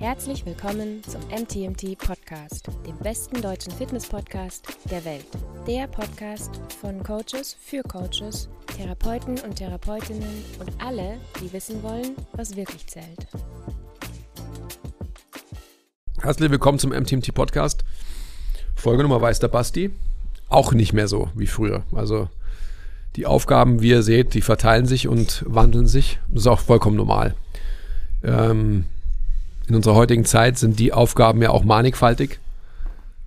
Herzlich willkommen zum MTMT Podcast, dem besten deutschen Fitness-Podcast der Welt. Der Podcast von Coaches für Coaches, Therapeuten und Therapeutinnen und alle, die wissen wollen, was wirklich zählt. Herzlich willkommen zum MTMT Podcast. Folge Nummer weiß der Basti. Auch nicht mehr so wie früher. Also die Aufgaben, wie ihr seht, die verteilen sich und wandeln sich. Das ist auch vollkommen normal. Ähm, in unserer heutigen Zeit sind die Aufgaben ja auch mannigfaltig.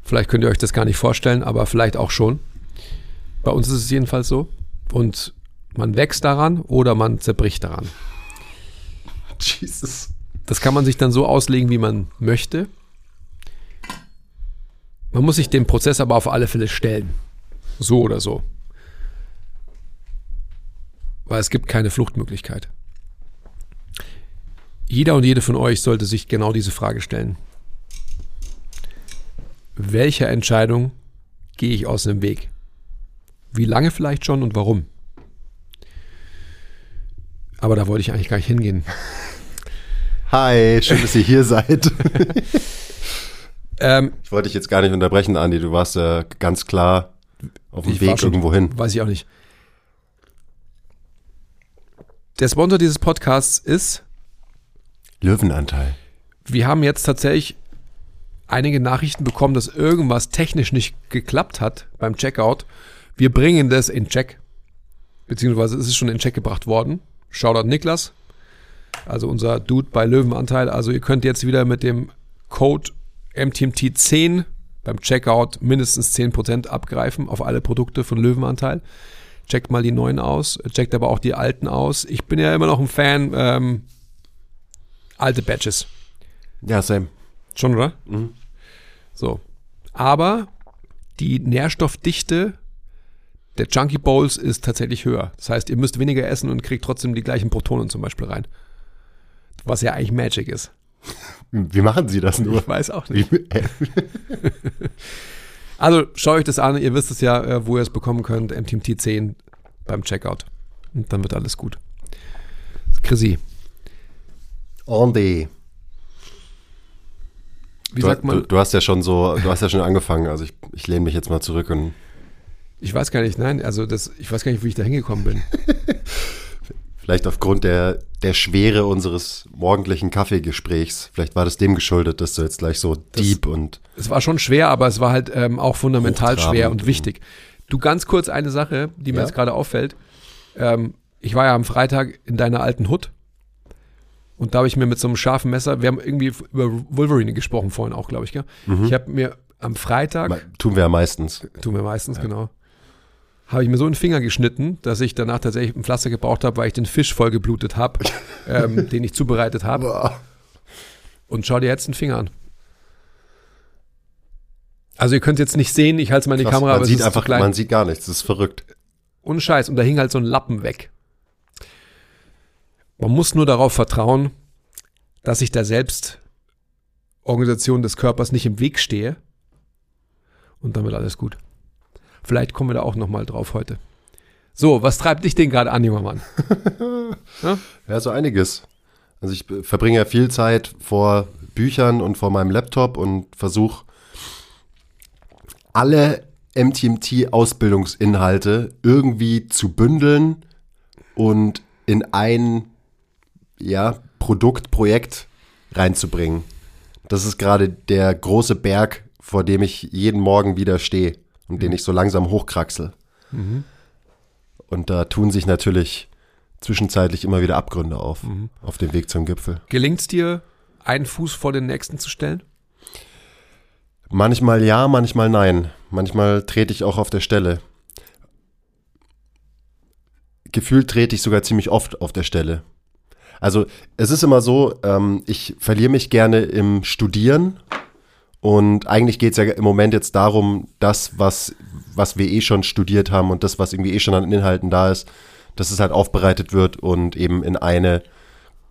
Vielleicht könnt ihr euch das gar nicht vorstellen, aber vielleicht auch schon. Bei uns ist es jedenfalls so. Und man wächst daran oder man zerbricht daran. Jesus. Das kann man sich dann so auslegen, wie man möchte. Man muss sich dem Prozess aber auf alle Fälle stellen. So oder so. Weil es gibt keine Fluchtmöglichkeit. Jeder und jede von euch sollte sich genau diese Frage stellen. Welcher Entscheidung gehe ich aus dem Weg? Wie lange vielleicht schon und warum? Aber da wollte ich eigentlich gar nicht hingehen. Hi, schön, dass ihr hier seid. Ähm, Ich wollte dich jetzt gar nicht unterbrechen, Andi. Du warst ja ganz klar auf dem Weg schon- irgendwo hin. Weiß ich auch nicht. Der Sponsor dieses Podcasts ist, Löwenanteil. wir haben jetzt tatsächlich einige Nachrichten bekommen, dass irgendwas technisch nicht geklappt hat beim Checkout. Wir bringen das in Check. Beziehungsweise ist es schon in Check gebracht worden. Shoutout Niklas. Also unser Dude bei Löwenanteil. Also ihr könnt jetzt wieder mit dem Code MTMT10 beim Checkout mindestens 10% abgreifen auf alle Produkte von Löwenanteil. Checkt mal die neuen aus, checkt aber auch die alten aus. Ich bin ja immer noch ein Fan. Ähm, alte Badges. Ja, Sam. Schon, oder? Mhm. So. Aber die Nährstoffdichte der Chunky Bowls ist tatsächlich höher. Das heißt, ihr müsst weniger essen und kriegt trotzdem die gleichen Protonen zum Beispiel rein. Was ja eigentlich Magic ist. Wie machen Sie das nur? Ich weiß auch nicht. Also schaut euch das an. Ihr wisst es ja, äh, wo ihr es bekommen könnt. MTMT 10 beim Checkout. Und dann wird alles gut. Chrissy, Andi. wie Du, sagt du, man? du hast ja schon so, du hast ja schon angefangen. Also ich, ich lehne mich jetzt mal zurück und Ich weiß gar nicht, nein, also das, ich weiß gar nicht, wie ich da hingekommen bin. vielleicht aufgrund der, der Schwere unseres morgendlichen Kaffeegesprächs, vielleicht war das dem geschuldet, dass du jetzt gleich so deep und Es war schon schwer, aber es war halt ähm, auch fundamental schwer und und- wichtig. Du ganz kurz eine Sache, die mir Ja? jetzt gerade auffällt. Ähm, ich war ja am Freitag in deiner alten Hut und da habe ich mir mit so einem scharfen Messer, wir haben irgendwie über Wolverine gesprochen vorhin auch, glaube ich, gell? Mhm. Ich habe mir am Freitag, Ma- tun wir ja meistens. tun wir meistens, genau, habe ich mir so einen Finger geschnitten, dass ich danach tatsächlich ein Pflaster gebraucht habe, weil ich den Fisch voll geblutet habe, ähm, den ich zubereitet habe. Und schau dir jetzt den Finger an. Also ihr könnt jetzt nicht sehen, ich halte mal in die Krass, Kamera, man aber sieht es ist einfach, man sieht gar nichts. Das ist verrückt. Ohne Scheiß. Und da hing halt so ein Lappen weg. Man muss nur darauf vertrauen, dass ich der Selbstorganisation des Körpers nicht im Weg stehe. Und wird alles gut. Vielleicht kommen wir da auch nochmal drauf heute. So, was treibt dich denn gerade an, junger Mann? Ja, so einiges. Also ich verbringe ja viel Zeit vor Büchern und vor meinem Laptop und versuche alle MTMT-Ausbildungsinhalte irgendwie zu bündeln und in ein ja, Produkt, Projekt reinzubringen. Das ist gerade der große Berg, vor dem ich jeden Morgen wieder stehe und den ich so langsam hochkraxel. Und da tun sich natürlich zwischenzeitlich immer wieder Abgründe auf, auf dem Weg zum Gipfel. Gelingt es dir, einen Fuß vor den nächsten zu stellen? Manchmal ja, manchmal nein. Manchmal trete ich auch auf der Stelle. Gefühlt trete ich sogar ziemlich oft auf der Stelle. Also es ist immer so, ähm, ich verliere mich gerne im Studieren und eigentlich geht es ja im Moment jetzt darum, das, was, was wir eh schon studiert haben und das, was irgendwie eh schon an Inhalten da ist, dass es halt aufbereitet wird und eben in eine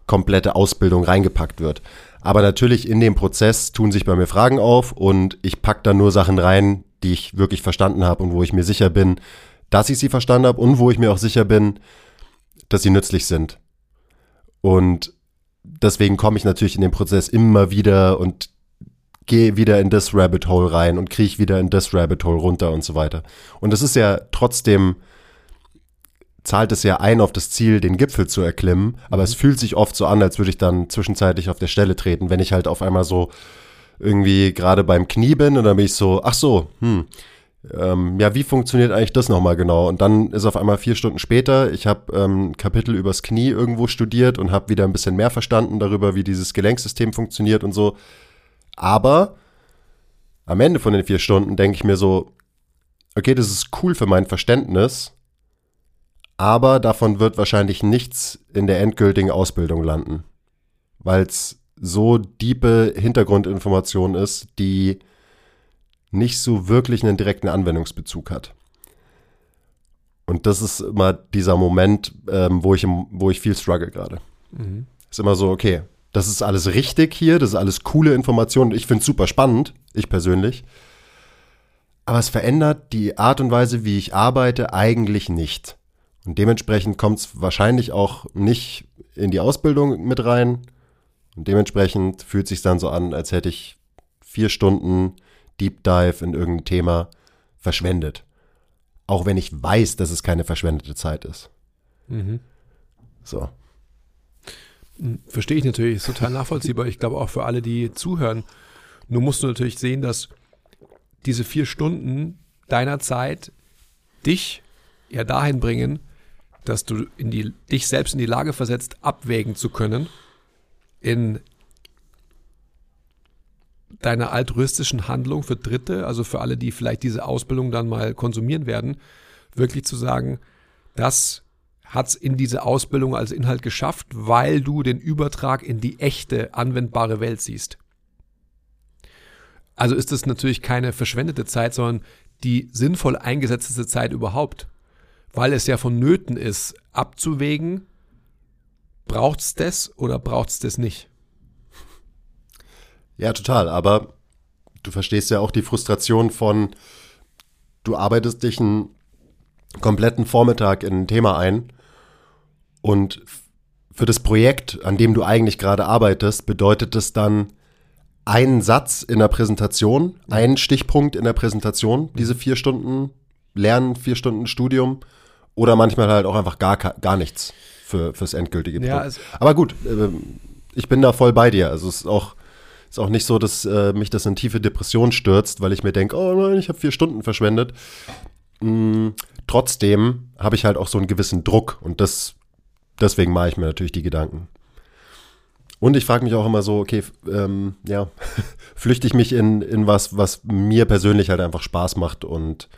komplette Ausbildung reingepackt wird. Aber natürlich in dem Prozess tun sich bei mir Fragen auf und ich packe da nur Sachen rein, die ich wirklich verstanden habe und wo ich mir sicher bin, dass ich sie verstanden habe und wo ich mir auch sicher bin, dass sie nützlich sind. Und deswegen komme ich natürlich in den Prozess immer wieder und gehe wieder in das Rabbit Hole rein und kriege wieder in das Rabbit Hole runter und so weiter. Und es ist ja trotzdem, zahlt es ja ein auf das Ziel, den Gipfel zu erklimmen, aber es fühlt sich oft so an, als würde ich dann zwischenzeitlich auf der Stelle treten, wenn ich halt auf einmal so irgendwie gerade beim Knie bin und dann bin ich so, ach so, hm, ähm, ja, wie funktioniert eigentlich das nochmal genau? Und dann ist auf einmal vier Stunden später, ich habe ähm, Kapitel übers Knie irgendwo studiert und habe wieder ein bisschen mehr verstanden darüber, wie dieses Gelenksystem funktioniert und so. Aber am Ende von den vier Stunden denke ich mir so, okay, das ist cool für mein Verständnis, aber davon wird wahrscheinlich nichts in der endgültigen Ausbildung landen, weil es so diepe Hintergrundinformation ist, die nicht so wirklich einen direkten Anwendungsbezug hat. Und das ist immer dieser Moment, ähm, wo, ich im, wo ich viel struggle gerade. Mhm. Ist immer so, okay, das ist alles richtig hier, das ist alles coole Informationen. Ich finde es super spannend, ich persönlich. Aber es verändert die Art und Weise, wie ich arbeite, eigentlich nicht. Und dementsprechend kommt es wahrscheinlich auch nicht in die Ausbildung mit rein. Und dementsprechend fühlt es sich dann so an, als hätte ich vier Stunden Deep Dive in irgendein Thema verschwendet. Auch wenn ich weiß, dass es keine verschwendete Zeit ist. Mhm. So. Hm, verstehe ich natürlich, ist total nachvollziehbar. Ich glaube auch für alle, die zuhören. Nur musst du natürlich sehen, dass diese vier Stunden deiner Zeit dich ja dahin bringen, dass du in die, dich selbst in die Lage versetzt, abwägen zu können in deiner altruistischen Handlung für Dritte, also für alle, die vielleicht diese Ausbildung dann mal konsumieren werden, wirklich zu sagen, das hat es in diese Ausbildung als Inhalt geschafft, weil du den Übertrag in die echte anwendbare Welt siehst. Also ist das natürlich keine verschwendete Zeit, sondern die sinnvoll eingesetzte Zeit überhaupt, weil es ja vonnöten ist, abzuwägen, braucht es das oder braucht es das nicht. Ja, total. Aber du verstehst ja auch die Frustration von, du arbeitest dich einen kompletten Vormittag in ein Thema ein und für das Projekt, an dem du eigentlich gerade arbeitest, bedeutet es dann einen Satz in der Präsentation, einen Stichpunkt in der Präsentation, diese vier Stunden Lernen, vier Stunden Studium oder manchmal halt auch einfach gar, gar nichts für, fürs endgültige Projekt. Ja, Aber gut, ähm, ich bin da voll bei dir. Also es ist auch ist auch nicht so, dass äh, mich das in tiefe Depression stürzt, weil ich mir denke, oh nein, ich habe vier Stunden verschwendet. Mm, trotzdem habe ich halt auch so einen gewissen Druck und das, deswegen mache ich mir natürlich die Gedanken. Und ich frage mich auch immer so, okay, ähm, ja, flüchte ich mich in, in was, was mir persönlich halt einfach Spaß macht und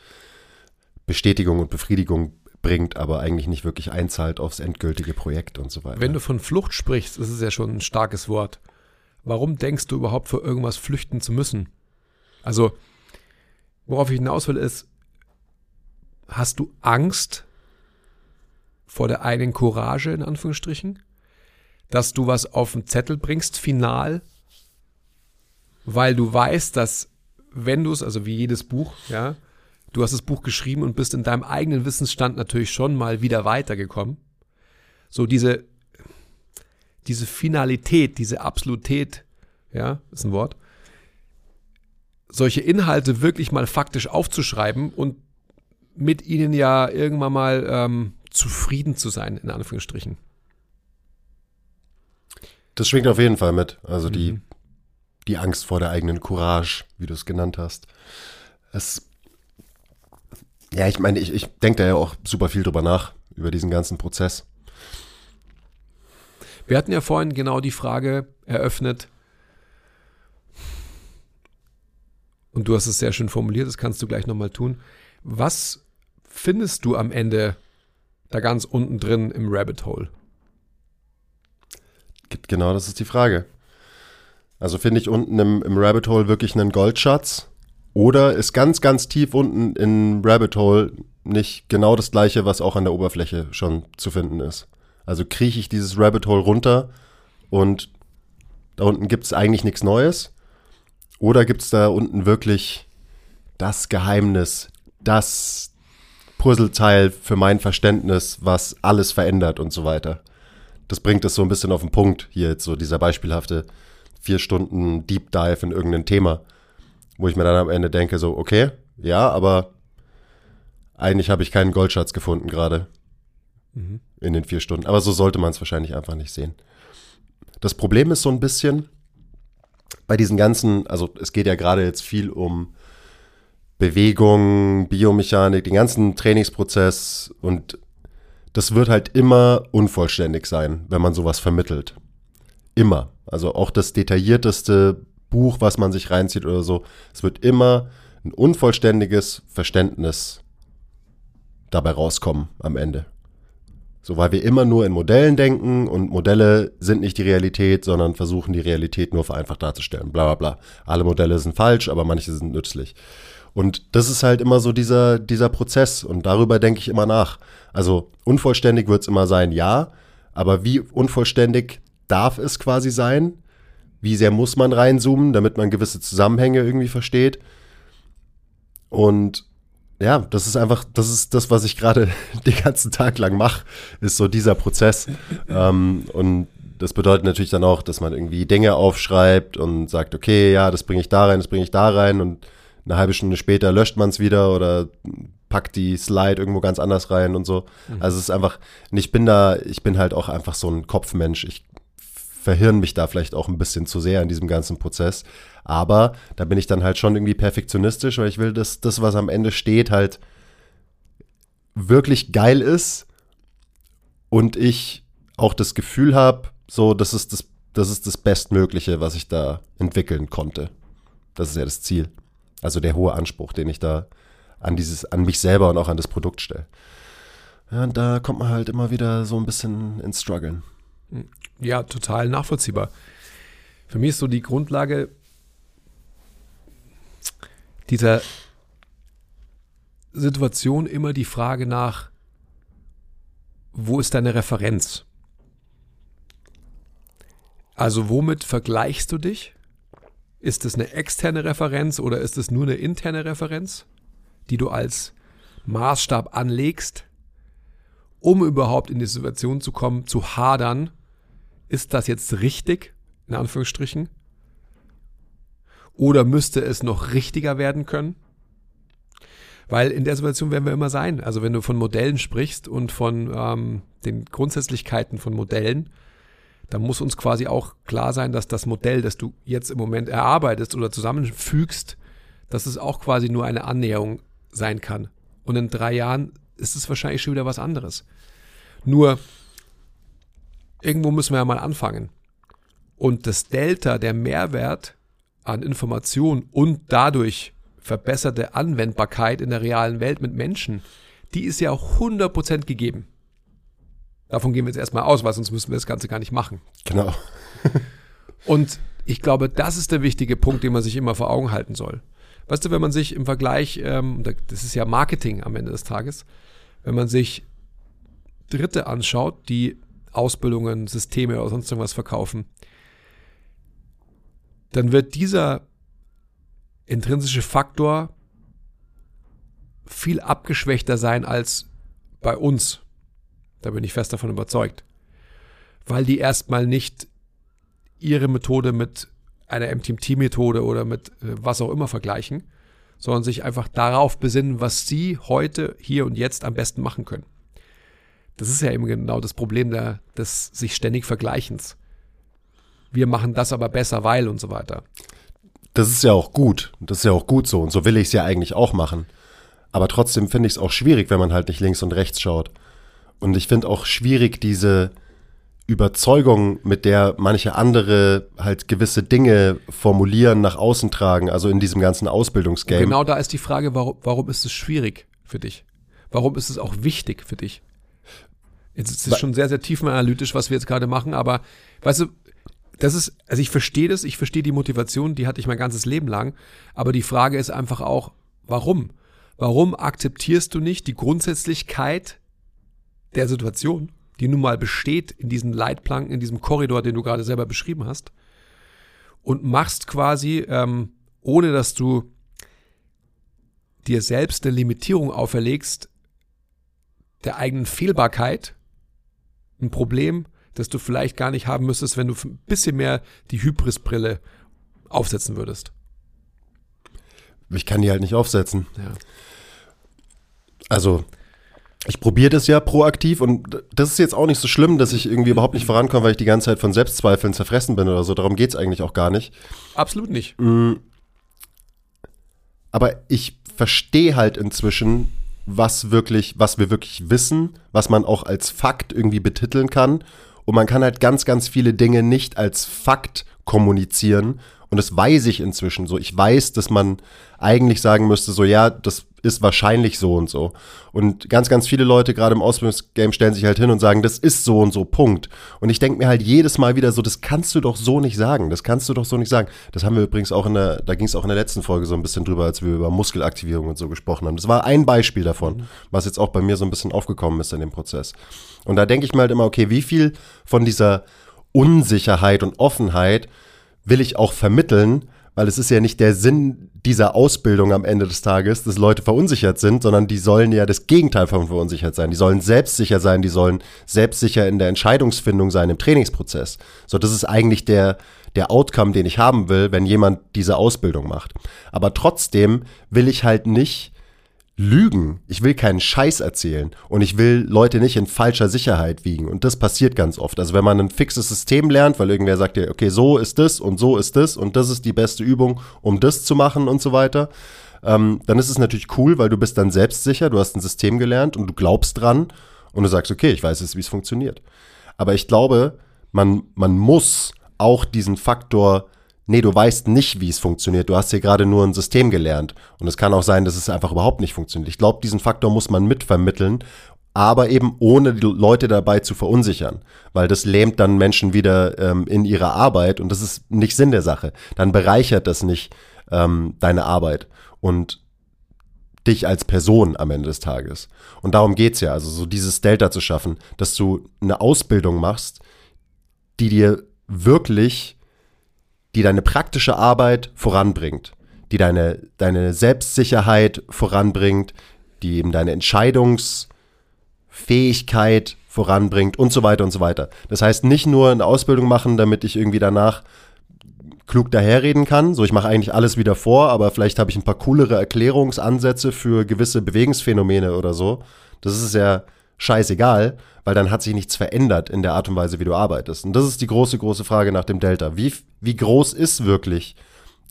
Bestätigung und Befriedigung bringt, aber eigentlich nicht wirklich einzahlt aufs endgültige Projekt und so weiter. Wenn du von Flucht sprichst, ist es ja schon ein starkes Wort warum denkst du überhaupt vor irgendwas flüchten zu müssen? Also, worauf ich hinaus will, ist, hast du Angst vor der eigenen Courage, in Anführungsstrichen? Dass du was auf den Zettel bringst, final, weil du weißt, dass wenn du es, also wie jedes Buch, ja, du hast das Buch geschrieben und bist in deinem eigenen Wissensstand natürlich schon mal wieder weitergekommen. So diese diese Finalität, diese Absolutät, ja, ist ein Wort, solche Inhalte wirklich mal faktisch aufzuschreiben und mit ihnen ja irgendwann mal ähm, zufrieden zu sein, in Anführungsstrichen. Das schwingt auf jeden Fall mit. Also die, mhm. die Angst vor der eigenen Courage, wie du es genannt hast. Es, ja, ich meine, ich, ich denke da ja auch super viel drüber nach, über diesen ganzen Prozess. Wir hatten ja vorhin genau die Frage eröffnet, und du hast es sehr schön formuliert, das kannst du gleich nochmal tun. Was findest du am Ende da ganz unten drin im Rabbit Hole? Genau, das ist die Frage. Also finde ich unten im, im Rabbit Hole wirklich einen Goldschatz? Oder ist ganz, ganz tief unten im Rabbit Hole nicht genau das gleiche, was auch an der Oberfläche schon zu finden ist? Also krieche ich dieses Rabbit Hole runter und da unten gibt es eigentlich nichts Neues. Oder gibt es da unten wirklich das Geheimnis, das Puzzleteil für mein Verständnis, was alles verändert und so weiter. das bringt es so ein bisschen auf den Punkt, hier jetzt so dieser beispielhafte vier Stunden Deep Dive in irgendein Thema, wo ich mir dann am Ende denke, so, okay, ja, aber eigentlich habe ich keinen Goldschatz gefunden gerade mhm. in den vier Stunden. Aber so sollte man es wahrscheinlich einfach nicht sehen. Das Problem ist so ein bisschen bei diesen ganzen, also es geht ja gerade jetzt viel um Bewegung, Biomechanik, den ganzen Trainingsprozess und das wird halt immer unvollständig sein, wenn man sowas vermittelt. Immer. Also auch das detaillierteste Buch, was man sich reinzieht oder so, es wird immer ein unvollständiges Verständnis dabei rauskommen am Ende. So, weil wir immer nur in Modellen denken und Modelle sind nicht die Realität, sondern versuchen die Realität nur vereinfacht darzustellen. Bla bla bla. Alle Modelle sind falsch, aber manche sind nützlich. Und das ist halt immer so dieser, dieser Prozess und darüber denke ich immer nach. Also unvollständig wird es immer sein, ja, aber wie unvollständig darf es quasi sein? Wie sehr muss man reinzoomen, damit man gewisse Zusammenhänge irgendwie versteht? Und ja, das ist einfach, das ist das, was ich gerade den ganzen Tag lang mache, ist so dieser Prozess. ähm, und das bedeutet natürlich dann auch, dass man irgendwie Dinge aufschreibt und sagt, okay, ja, das bringe ich da rein, das bringe ich da rein und eine halbe Stunde später löscht man es wieder oder packt die Slide irgendwo ganz anders rein und so. Mhm. Also es ist einfach, ich bin da, ich bin halt auch einfach so ein Kopfmensch. Ich verhirn mich da vielleicht auch ein bisschen zu sehr in diesem ganzen Prozess. Aber da bin ich dann halt schon irgendwie perfektionistisch, weil ich will, dass das, was am Ende steht, halt wirklich geil ist und ich auch das Gefühl habe, so, das ist das, das ist das Bestmögliche, was ich da entwickeln konnte. Das ist ja das Ziel. Also der hohe Anspruch, den ich da an dieses, an mich selber und auch an das Produkt stelle. Ja, und da kommt man halt immer wieder so ein bisschen ins Struggeln. Ja, total nachvollziehbar. Für mich ist so die Grundlage dieser Situation immer die Frage nach, wo ist deine Referenz? Also womit vergleichst du dich? Ist es eine externe Referenz oder ist es nur eine interne Referenz, die du als Maßstab anlegst, um überhaupt in die Situation zu kommen, zu hadern, ist das jetzt richtig, in Anführungsstrichen? Oder müsste es noch richtiger werden können? Weil in der Situation werden wir immer sein. Also wenn du von Modellen sprichst und von ähm, den Grundsätzlichkeiten von Modellen, dann muss uns quasi auch klar sein, dass das Modell, das du jetzt im Moment erarbeitest oder zusammenfügst, dass es auch quasi nur eine Annäherung sein kann. Und in drei Jahren ist es wahrscheinlich schon wieder was anderes. Nur, irgendwo müssen wir ja mal anfangen. Und das Delta, der Mehrwert an Information und dadurch verbesserte Anwendbarkeit in der realen Welt mit Menschen, die ist ja auch 100% gegeben. Davon gehen wir jetzt erstmal aus, weil sonst müssen wir das Ganze gar nicht machen. Genau. und ich glaube, das ist der wichtige Punkt, den man sich immer vor Augen halten soll. Weißt du, wenn man sich im Vergleich, ähm, das ist ja Marketing am Ende des Tages, wenn man sich Dritte anschaut, die Ausbildungen, Systeme oder sonst irgendwas verkaufen, dann wird dieser intrinsische Faktor viel abgeschwächter sein als bei uns. Da bin ich fest davon überzeugt. Weil die erstmal nicht ihre Methode mit einer MTMT-Methode oder mit äh, was auch immer vergleichen, sondern sich einfach darauf besinnen, was sie heute, hier und jetzt am besten machen können. Das ist ja eben genau das Problem der, des sich ständig Vergleichens wir machen das aber besser, weil und so weiter. Das ist ja auch gut. Das ist ja auch gut so. Und so will ich es ja eigentlich auch machen. Aber trotzdem finde ich es auch schwierig, wenn man halt nicht links und rechts schaut. Und ich finde auch schwierig diese Überzeugung, mit der manche andere halt gewisse Dinge formulieren, nach außen tragen, also in diesem ganzen Ausbildungsgame. Und genau da ist die Frage, warum, warum ist es schwierig für dich? Warum ist es auch wichtig für dich? Jetzt ist es schon sehr, sehr tiefenanalytisch, was wir jetzt gerade machen, aber weißt du, das ist, also ich verstehe das, ich verstehe die Motivation, die hatte ich mein ganzes Leben lang, aber die Frage ist einfach auch, warum? Warum akzeptierst du nicht die Grundsätzlichkeit der Situation, die nun mal besteht in diesen Leitplanken, in diesem Korridor, den du gerade selber beschrieben hast, und machst quasi, ähm, ohne dass du dir selbst eine Limitierung auferlegst, der eigenen Fehlbarkeit, ein Problem, das du vielleicht gar nicht haben müsstest, wenn du ein bisschen mehr die Hybris-Brille aufsetzen würdest. Ich kann die halt nicht aufsetzen. Ja. Also, ich probiere das ja proaktiv und das ist jetzt auch nicht so schlimm, dass ich irgendwie überhaupt nicht vorankomme, weil ich die ganze Zeit von Selbstzweifeln zerfressen bin oder so. Darum geht's eigentlich auch gar nicht. Absolut nicht. Aber ich verstehe halt inzwischen, was wirklich, was wir wirklich wissen, was man auch als Fakt irgendwie betiteln kann. Und man kann halt ganz, ganz viele Dinge nicht als Fakt kommunizieren. Und das weiß ich inzwischen so. Ich weiß, dass man eigentlich sagen müsste, so ja, das ist wahrscheinlich so und so. Und ganz, ganz viele Leute, gerade im Ausbildungsgame, stellen sich halt hin und sagen, das ist so und so, Punkt. Und ich denke mir halt jedes Mal wieder so, das kannst du doch so nicht sagen. Das kannst du doch so nicht sagen. Das haben wir übrigens auch in der, da ging es auch in der letzten Folge so ein bisschen drüber, als wir über Muskelaktivierung und so gesprochen haben. Das war ein Beispiel davon, was jetzt auch bei mir so ein bisschen aufgekommen ist in dem Prozess. Und da denke ich mir halt immer, okay, wie viel von dieser Unsicherheit und Offenheit will ich auch vermitteln, weil es ist ja nicht der Sinn dieser Ausbildung am Ende des Tages, dass Leute verunsichert sind, sondern die sollen ja das Gegenteil von verunsichert sein. Die sollen selbstsicher sein, die sollen selbstsicher in der Entscheidungsfindung sein im Trainingsprozess. So, das ist eigentlich der, der Outcome, den ich haben will, wenn jemand diese Ausbildung macht. Aber trotzdem will ich halt nicht lügen. Ich will keinen Scheiß erzählen und ich will Leute nicht in falscher Sicherheit wiegen. Und das passiert ganz oft. Also wenn man ein fixes System lernt, weil irgendwer sagt dir, okay, so ist das und so ist das und das ist die beste Übung, um das zu machen und so weiter, ähm, dann ist es natürlich cool, weil du bist dann selbstsicher, du hast ein System gelernt und du glaubst dran und du sagst, okay, ich weiß jetzt, wie es funktioniert. Aber ich glaube, man, man muss auch diesen Faktor nee, du weißt nicht, wie es funktioniert. Du hast hier gerade nur ein System gelernt. Und es kann auch sein, dass es einfach überhaupt nicht funktioniert. Ich glaube, diesen Faktor muss man mitvermitteln, aber eben ohne die Leute dabei zu verunsichern. Weil das lähmt dann Menschen wieder ähm, in ihrer Arbeit und das ist nicht Sinn der Sache. Dann bereichert das nicht ähm, deine Arbeit und dich als Person am Ende des Tages. Und darum geht's ja, also so dieses Delta zu schaffen, dass du eine Ausbildung machst, die dir wirklich die deine praktische Arbeit voranbringt, die deine, deine Selbstsicherheit voranbringt, die eben deine Entscheidungsfähigkeit voranbringt und so weiter und so weiter. Das heißt, nicht nur eine Ausbildung machen, damit ich irgendwie danach klug daherreden kann. So, ich mache eigentlich alles wieder vor, aber vielleicht habe ich ein paar coolere Erklärungsansätze für gewisse Bewegungsphänomene oder so. Das ist ja scheißegal, weil dann hat sich nichts verändert in der Art und Weise, wie du arbeitest. Und das ist die große, große Frage nach dem Delta. Wie, wie groß ist wirklich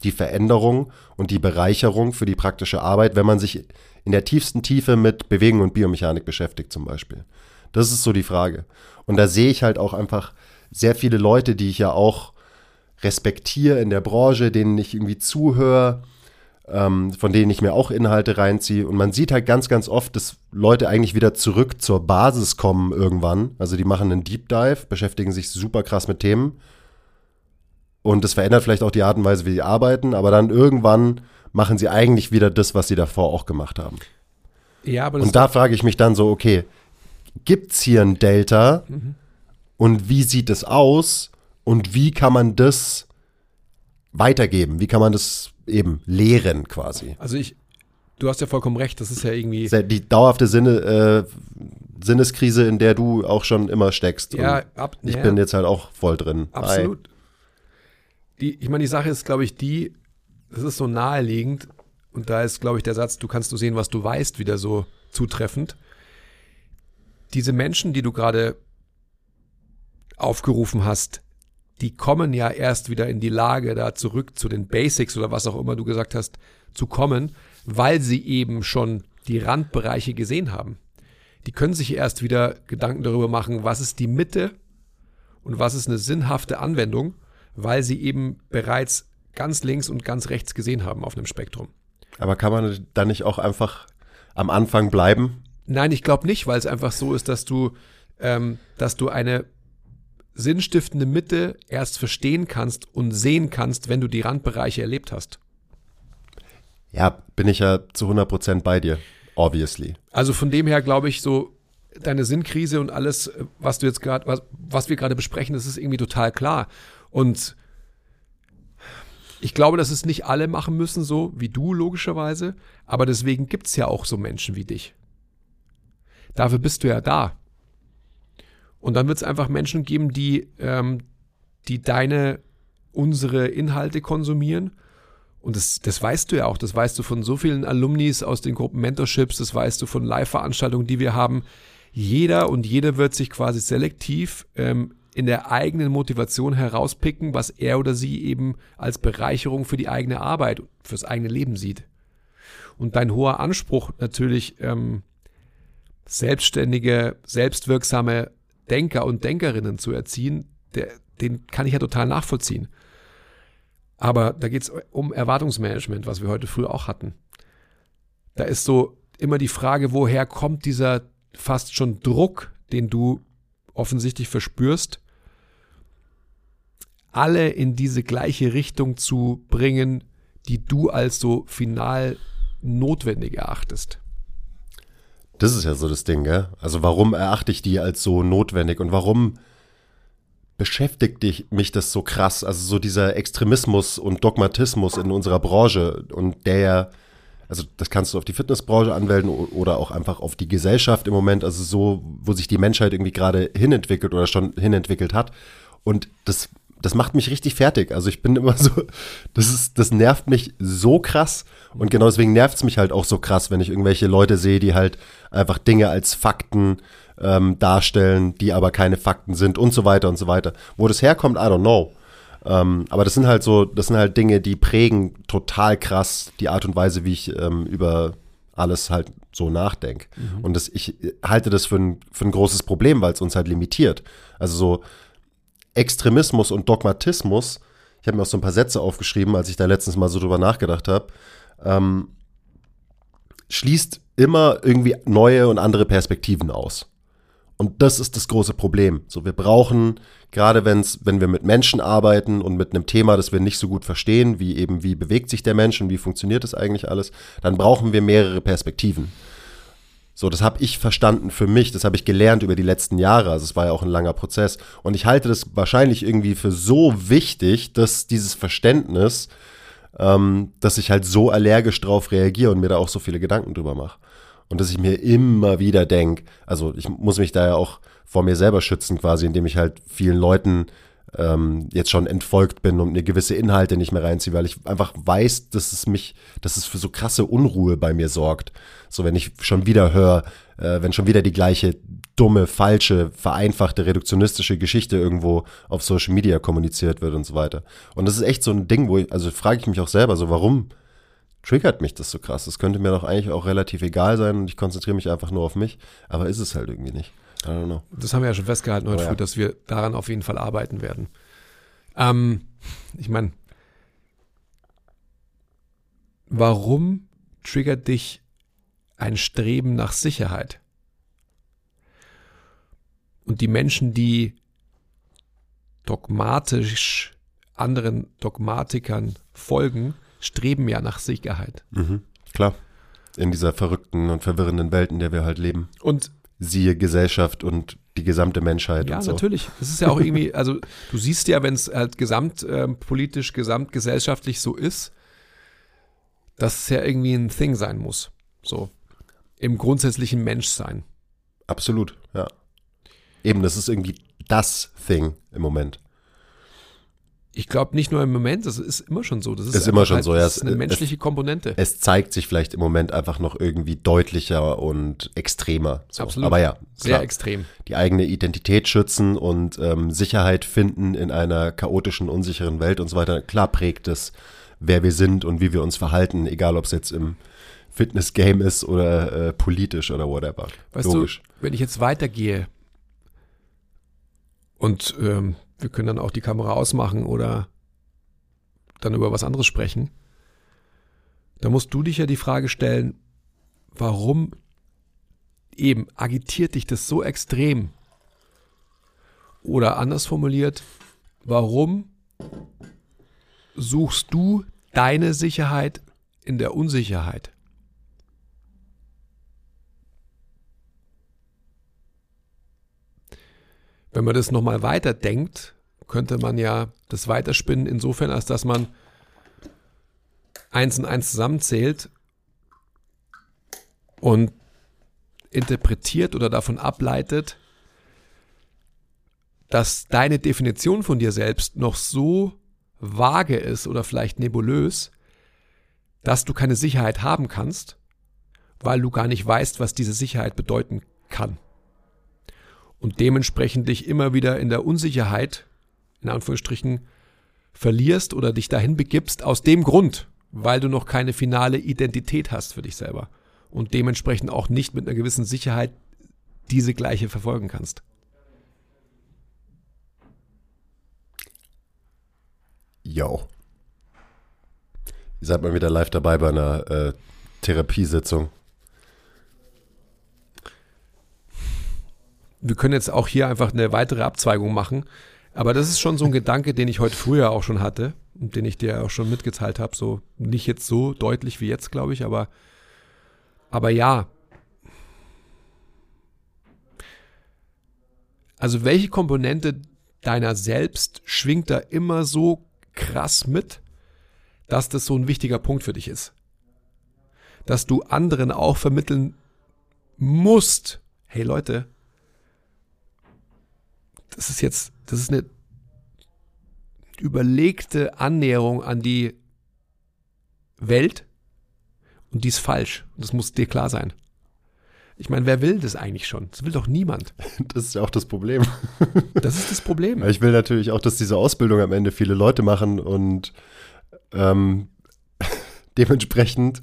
die Veränderung und die Bereicherung für die praktische Arbeit, wenn man sich in der tiefsten Tiefe mit Bewegung und Biomechanik beschäftigt zum Beispiel? Das ist so die Frage. Und da sehe ich halt auch einfach sehr viele Leute, die ich ja auch respektiere in der Branche, denen ich irgendwie zuhöre, ähm, von denen ich mir auch Inhalte reinziehe. Und man sieht halt ganz, ganz oft, dass Leute eigentlich wieder zurück zur Basis kommen irgendwann. Also die machen einen Deep Dive, beschäftigen sich super krass mit Themen. Und das verändert vielleicht auch die Art und Weise, wie sie arbeiten, aber dann irgendwann machen sie eigentlich wieder das, was sie davor auch gemacht haben. Ja, aber Und da frage ich mich dann so, okay, gibt's hier ein Delta Mhm. und wie sieht es aus und wie kann man das weitergeben? Wie kann man das eben lehren quasi? also ich, du hast ja vollkommen recht, das ist ja irgendwie. Das ist ja die dauerhafte Sinne, äh, Sinneskrise, in der du auch schon immer steckst. Ja, ab, ich ja, bin jetzt halt auch voll drin. absolut. Die, ich meine, die Sache ist, glaube ich, die, das ist so naheliegend und da ist, glaube ich, der Satz, du kannst nur sehen, was du weißt, wieder so zutreffend. Diese Menschen, die du gerade aufgerufen hast, die kommen ja erst wieder in die Lage, da zurück zu den Basics oder was auch immer du gesagt hast, zu kommen, weil sie eben schon die Randbereiche gesehen haben. Die können sich erst wieder Gedanken darüber machen, was ist die Mitte und was ist eine sinnhafte Anwendung, weil sie eben bereits ganz links und ganz rechts gesehen haben auf einem Spektrum. Aber kann man dann nicht auch einfach am Anfang bleiben? Nein, ich glaube nicht, weil es einfach so ist, dass du, ähm, dass du eine sinnstiftende Mitte erst verstehen kannst und sehen kannst, wenn du die Randbereiche erlebt hast. Ja, bin ich ja zu 100% bei dir. Obviously. Also von dem her glaube ich so, deine Sinnkrise und alles, äh, was du jetzt gerade, was, was wir gerade besprechen, das ist irgendwie total klar. Und ich glaube, dass es nicht alle machen müssen, so wie du logischerweise, aber deswegen gibt's ja auch so Menschen wie dich. Dafür bist du ja da. Und dann wird es einfach Menschen geben, die, ähm, die deine, unsere Inhalte konsumieren. Und das, das weißt du ja auch, das weißt du von so vielen Alumnis aus den Gruppen Mentorships, das weißt du von Live-Veranstaltungen, die wir haben. Jeder und jede wird sich quasi selektiv ähm, in der eigenen Motivation herauspicken, was er oder sie eben als Bereicherung für die eigene Arbeit, fürs eigene Leben sieht. Und dein hoher Anspruch natürlich, ähm, selbstständige, selbstwirksame Denker und Denkerinnen zu erziehen, der, den kann ich ja total nachvollziehen. Aber da geht es um Erwartungsmanagement, was wir heute früh auch hatten. Da ist so immer die Frage, woher kommt dieser fast schon Druck, den du offensichtlich verspürst, alle in diese gleiche Richtung zu bringen, die du als so final notwendig erachtest. Das ist ja so das Ding, gell? Also warum erachte ich die als so notwendig und warum beschäftigt dich, mich das so krass? Also so dieser Extremismus und Dogmatismus in unserer Branche und der also das kannst du auf die Fitnessbranche anwenden oder auch einfach auf die Gesellschaft im Moment, also so, wo sich die Menschheit irgendwie gerade hinentwickelt oder schon hinentwickelt hat. Und das das macht mich richtig fertig. Also ich bin immer so, das ist, das nervt mich so krass. Und genau deswegen nervt es mich halt auch so krass, wenn ich irgendwelche Leute sehe, die halt einfach Dinge als Fakten ähm, darstellen, die aber keine Fakten sind und so weiter und so weiter. Wo das herkommt, I don't know. Ähm, aber das sind halt so, das sind halt Dinge, die prägen total krass die Art und Weise, wie ich ähm, über alles halt so nachdenke. Mhm. Und das, ich halte das für ein, für ein großes Problem, weil es uns halt limitiert. Also so, Extremismus und Dogmatismus, ich habe mir auch so ein paar Sätze aufgeschrieben, als ich da letztens mal so drüber nachgedacht habe, ähm, schließt immer irgendwie neue und andere Perspektiven aus. Und das ist das große Problem. So, wir brauchen, gerade wenn's, wenn wir mit Menschen arbeiten und mit einem Thema, das wir nicht so gut verstehen, wie eben, wie bewegt sich der Mensch und wie funktioniert das eigentlich alles, dann brauchen wir mehrere Perspektiven. So, das habe ich verstanden für mich, das habe ich gelernt über die letzten Jahre. Also es war ja auch ein langer Prozess. Und ich halte das wahrscheinlich irgendwie für so wichtig, dass dieses Verständnis, ähm, dass ich halt so allergisch drauf reagiere und mir da auch so viele Gedanken drüber mache. Und dass ich mir immer wieder denke, also ich muss mich da ja auch vor mir selber schützen quasi, indem ich halt vielen Leuten ähm, jetzt schon entfolgt bin und mir gewisse Inhalte nicht mehr reinziehe, weil ich einfach weiß, dass es mich, dass es für so krasse Unruhe bei mir sorgt. So, wenn ich schon wieder höre, äh, wenn schon wieder die gleiche dumme, falsche, vereinfachte, reduktionistische Geschichte irgendwo auf Social Media kommuniziert wird und so weiter. Und das ist echt so ein Ding, wo ich, also frage ich mich auch selber, so warum triggert mich das so krass? Das könnte mir doch eigentlich auch relativ egal sein und ich konzentriere mich einfach nur auf mich, aber ist es halt irgendwie nicht. I don't know. Das haben wir ja schon festgehalten heute oh, früh, dass wir daran auf jeden Fall arbeiten werden. Ähm, ich meine, warum triggert dich ein Streben nach Sicherheit? Und die Menschen, die dogmatisch anderen Dogmatikern folgen, streben ja nach Sicherheit. Mhm, klar. In dieser verrückten und verwirrenden Welt, in der wir halt leben. Und siehe Gesellschaft und die gesamte Menschheit. Ja, so. natürlich. Es ist ja auch irgendwie, also du siehst ja, wenn es halt gesamtpolitisch, ähm, gesamtgesellschaftlich so ist, dass es ja irgendwie ein Thing sein muss. So. Im grundsätzlichen Menschsein. Absolut, ja. Eben, das ist irgendwie das Thing im Moment. Ich glaube nicht nur im Moment, das ist immer schon so. Das ist, ist immer schon halt, so, ja. Das ist eine menschliche es, Komponente. Es zeigt sich vielleicht im Moment einfach noch irgendwie deutlicher und extremer. So. Absolut. Aber ja, klar, sehr extrem. Die eigene Identität schützen und ähm, Sicherheit finden in einer chaotischen, unsicheren Welt und so weiter. Klar prägt es, wer wir sind und wie wir uns verhalten, egal ob es jetzt im Fitness-Game ist oder äh, politisch oder whatever. Weißt Logisch. du, wenn ich jetzt weitergehe und ähm, wir können dann auch die Kamera ausmachen oder dann über was anderes sprechen. Da musst du dich ja die Frage stellen, warum eben agitiert dich das so extrem? Oder anders formuliert, warum suchst du deine Sicherheit in der Unsicherheit? Wenn man das nochmal weiterdenkt, könnte man ja das weiterspinnen insofern, als dass man eins und eins zusammenzählt und interpretiert oder davon ableitet, dass deine Definition von dir selbst noch so vage ist oder vielleicht nebulös, dass du keine Sicherheit haben kannst, weil du gar nicht weißt, was diese Sicherheit bedeuten kann. Und dementsprechend dich immer wieder in der Unsicherheit, in Anführungsstrichen, verlierst oder dich dahin begibst, aus dem Grund, weil du noch keine finale Identität hast für dich selber und dementsprechend auch nicht mit einer gewissen Sicherheit diese gleiche verfolgen kannst. Jo. Ihr seid mal wieder live dabei bei einer äh, Therapiesitzung. Wir können jetzt auch hier einfach eine weitere Abzweigung machen. Aber das ist schon so ein Gedanke, den ich heute früher auch schon hatte und den ich dir auch schon mitgeteilt habe. So nicht jetzt so deutlich wie jetzt, glaube ich, aber, aber ja. Also welche Komponente deiner selbst schwingt da immer so krass mit, dass das so ein wichtiger Punkt für dich ist? Dass du anderen auch vermitteln musst, hey Leute, das ist jetzt, das ist eine überlegte Annäherung an die Welt und die ist falsch. Das muss dir klar sein. Ich meine, wer will das eigentlich schon? Das will doch niemand. Das ist ja auch das Problem. Das ist das Problem. Ich will natürlich auch, dass diese Ausbildung am Ende viele Leute machen und ähm, dementsprechend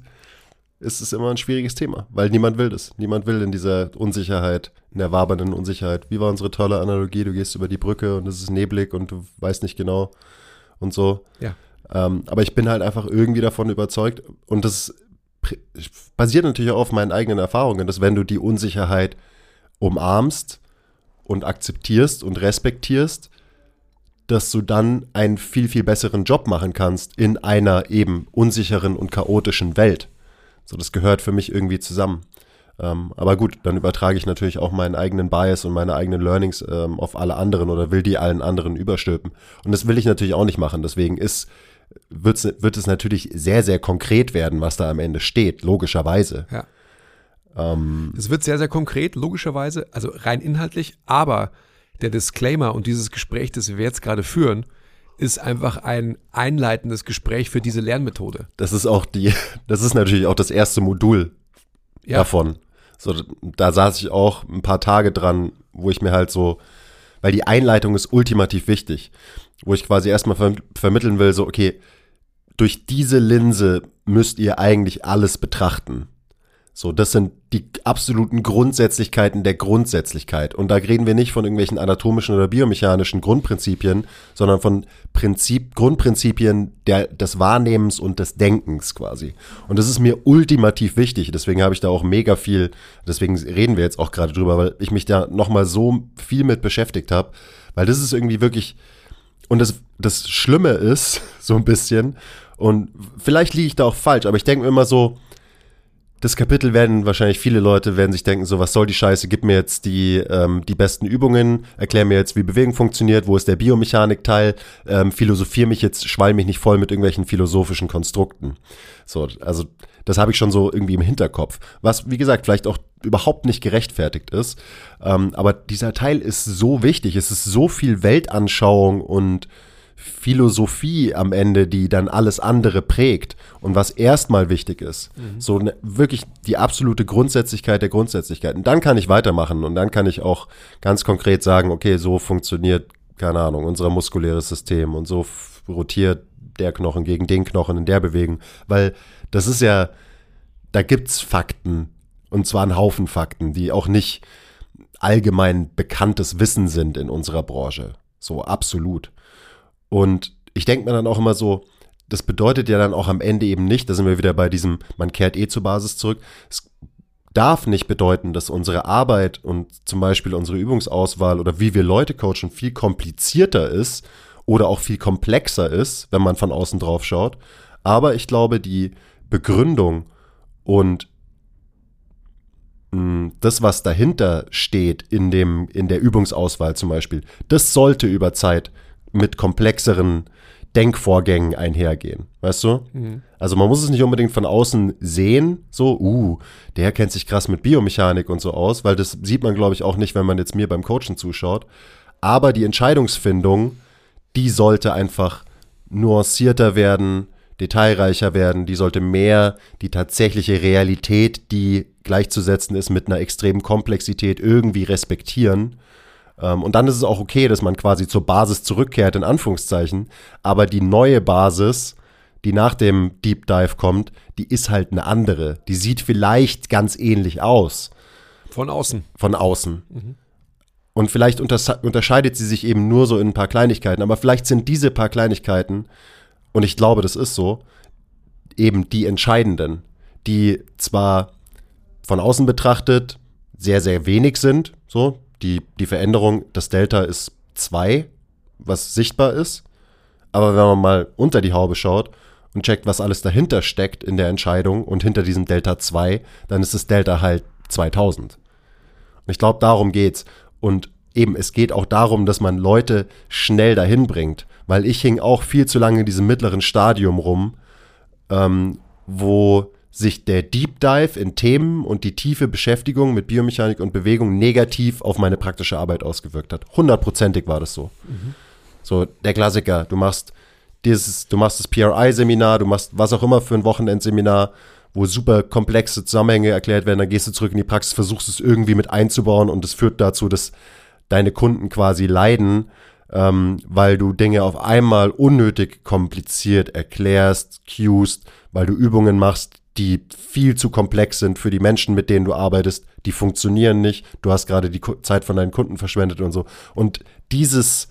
ist es immer ein schwieriges Thema, weil niemand will das. Niemand will in dieser Unsicherheit, in der wabernden Unsicherheit. Wie war unsere tolle Analogie? Du gehst über die Brücke und es ist neblig und du weißt nicht genau und so. Ja. Ähm, aber ich bin halt einfach irgendwie davon überzeugt und das basiert natürlich auch auf meinen eigenen Erfahrungen, dass wenn du die Unsicherheit umarmst und akzeptierst und respektierst, dass du dann einen viel, viel besseren Job machen kannst in einer eben unsicheren und chaotischen Welt. So, das gehört für mich irgendwie zusammen. Ähm, aber gut, dann übertrage ich natürlich auch meinen eigenen Bias und meine eigenen Learnings ähm, auf alle anderen oder will die allen anderen überstülpen. Und das will ich natürlich auch nicht machen. Deswegen ist, wird's, wird es natürlich sehr, sehr konkret werden, was da am Ende steht, logischerweise. Ja. Ähm, es wird sehr, sehr konkret, logischerweise, also rein inhaltlich, aber der Disclaimer und dieses Gespräch, das wir jetzt gerade führen, ist einfach ein einleitendes Gespräch für diese Lernmethode. Das ist auch die, das ist natürlich auch das erste Modul ja. davon. So, da saß ich auch ein paar Tage dran, wo ich mir halt so, weil die Einleitung ist ultimativ wichtig, wo ich quasi erstmal ver vermitteln will, so, okay, durch diese Linse müsst ihr eigentlich alles betrachten. So, das sind die absoluten Grundsätzlichkeiten der Grundsätzlichkeit. Und da reden wir nicht von irgendwelchen anatomischen oder biomechanischen Grundprinzipien, sondern von Prinzip, Grundprinzipien der, des Wahrnehmens und des Denkens quasi. Und das ist mir ultimativ wichtig. Deswegen habe ich da auch mega viel, deswegen reden wir jetzt auch gerade drüber, weil ich mich da nochmal so viel mit beschäftigt habe. Weil das ist irgendwie wirklich, und das, das Schlimme ist, so ein bisschen, und vielleicht liege ich da auch falsch, aber ich denke mir immer so, das Kapitel werden wahrscheinlich viele Leute werden sich denken, so was soll die Scheiße, gib mir jetzt die, ähm, die besten Übungen, erklär mir jetzt, wie Bewegung funktioniert, wo ist der Biomechanik-Teil, ähm, philosophier mich jetzt, schwall mich nicht voll mit irgendwelchen philosophischen Konstrukten. So, also das habe ich schon so irgendwie im Hinterkopf. Was, wie gesagt, vielleicht auch überhaupt nicht gerechtfertigt ist. Ähm, aber dieser Teil ist so wichtig, es ist so viel Weltanschauung und Philosophie am Ende, die dann alles andere prägt und was erstmal wichtig ist. Mhm. So ne, wirklich die absolute Grundsätzlichkeit der Grundsätzlichkeit. Und dann kann ich weitermachen und dann kann ich auch ganz konkret sagen, okay, so funktioniert, keine Ahnung, unser muskuläres System und so rotiert der Knochen gegen den Knochen in der Bewegung. Weil das ist ja, da gibt's Fakten und zwar ein Haufen Fakten, die auch nicht allgemein bekanntes Wissen sind in unserer Branche. So absolut. Und ich denke mir dann auch immer so, das bedeutet ja dann auch am Ende eben nicht, da sind wir wieder bei diesem, man kehrt eh zur Basis zurück. Es darf nicht bedeuten, dass unsere Arbeit und zum Beispiel unsere Übungsauswahl oder wie wir Leute coachen viel komplizierter ist oder auch viel komplexer ist, wenn man von außen drauf schaut. Aber ich glaube, die Begründung und hm, das, was dahinter steht in dem, in der Übungsauswahl zum Beispiel, das sollte über Zeit mit komplexeren Denkvorgängen einhergehen, weißt du? Mhm. Also man muss es nicht unbedingt von außen sehen, so, uh, der kennt sich krass mit Biomechanik und so aus, weil das sieht man, glaube ich, auch nicht, wenn man jetzt mir beim Coachen zuschaut. Aber die Entscheidungsfindung, die sollte einfach nuancierter werden, detailreicher werden, die sollte mehr die tatsächliche Realität, die gleichzusetzen ist mit einer extremen Komplexität, irgendwie respektieren. Ähm, und dann ist es auch okay, dass man quasi zur Basis zurückkehrt, in Anführungszeichen. Aber die neue Basis, die nach dem Deep Dive kommt, die ist halt eine andere. Die sieht vielleicht ganz ähnlich aus. Von außen. Von außen. Mhm. Und vielleicht unterscheidet sie sich eben nur so in ein paar Kleinigkeiten. Aber vielleicht sind diese paar Kleinigkeiten, und ich glaube, das ist so, eben die entscheidenden, die zwar von außen betrachtet sehr, sehr wenig sind. So, die, die Veränderung, das Delta ist 2, was sichtbar ist. Aber wenn man mal unter die Haube schaut und checkt, was alles dahinter steckt in der Entscheidung und hinter diesem Delta 2, dann ist das Delta halt 2000. Und ich glaube, darum geht's. Und eben, es geht auch darum, dass man Leute schnell dahin bringt. Weil ich hing auch viel zu lange in diesem mittleren Stadium rum, ähm, wo sich der Deep Dive in Themen und die tiefe Beschäftigung mit Biomechanik und Bewegung negativ auf meine praktische Arbeit ausgewirkt hat. Hundertprozentig war das so. Mhm. So, der Klassiker, du machst dieses, du machst das PRI-Seminar, du machst was auch immer für ein Wochenendseminar wo super komplexe Zusammenhänge erklärt werden, dann gehst du zurück in die Praxis, versuchst es irgendwie mit einzubauen und es führt dazu, dass deine Kunden quasi leiden, ähm, weil du Dinge auf einmal unnötig kompliziert erklärst, cuest, weil du Übungen machst, die viel zu komplex sind für die Menschen, mit denen du arbeitest, die funktionieren nicht, du hast gerade die Zeit von deinen Kunden verschwendet und so. Und dieses,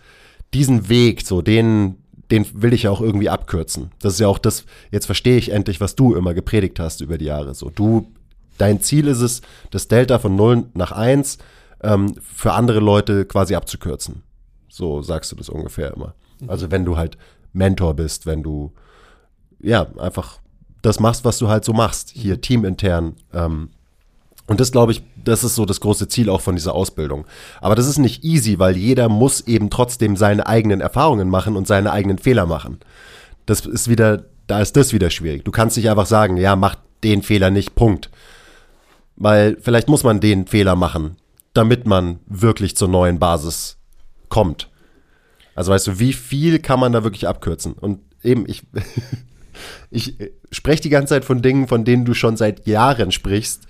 diesen Weg, so den, den will ich ja auch irgendwie abkürzen. Das ist ja auch das, jetzt verstehe ich endlich, was du immer gepredigt hast über die Jahre. So, du, dein Ziel ist es, das Delta von 0 nach 1 ähm, für andere Leute quasi abzukürzen. So sagst du das ungefähr immer. Also wenn du halt Mentor bist, wenn du ja einfach das machst, was du halt so machst, hier mhm. teamintern ähm, und das glaube ich, das ist so das große Ziel auch von dieser Ausbildung. Aber das ist nicht easy, weil jeder muss eben trotzdem seine eigenen Erfahrungen machen und seine eigenen Fehler machen. Das ist wieder, da ist das wieder schwierig. Du kannst nicht einfach sagen, ja, mach den Fehler nicht, Punkt. Weil vielleicht muss man den Fehler machen, damit man wirklich zur neuen Basis kommt. Also weißt du, wie viel kann man da wirklich abkürzen? Und eben, ich, ich spreche die ganze Zeit von Dingen, von denen du schon seit Jahren sprichst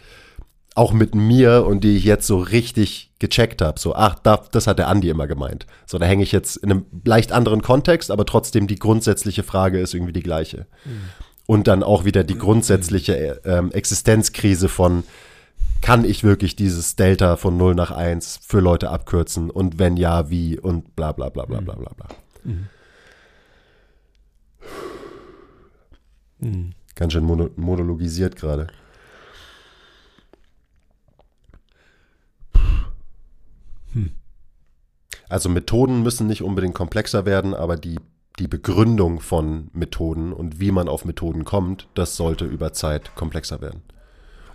auch mit mir und die ich jetzt so richtig gecheckt habe. So, ach, da, das hat der Andi immer gemeint. So, da hänge ich jetzt in einem leicht anderen Kontext, aber trotzdem die grundsätzliche Frage ist irgendwie die gleiche. Mhm. Und dann auch wieder die grundsätzliche ähm, Existenzkrise von, kann ich wirklich dieses Delta von 0 nach 1 für Leute abkürzen und wenn ja, wie und bla bla bla bla bla bla bla. Mhm. Mhm. Ganz schön mono monologisiert gerade. Hm. Also Methoden müssen nicht unbedingt komplexer werden, aber die, die Begründung von Methoden und wie man auf Methoden kommt, das sollte über Zeit komplexer werden.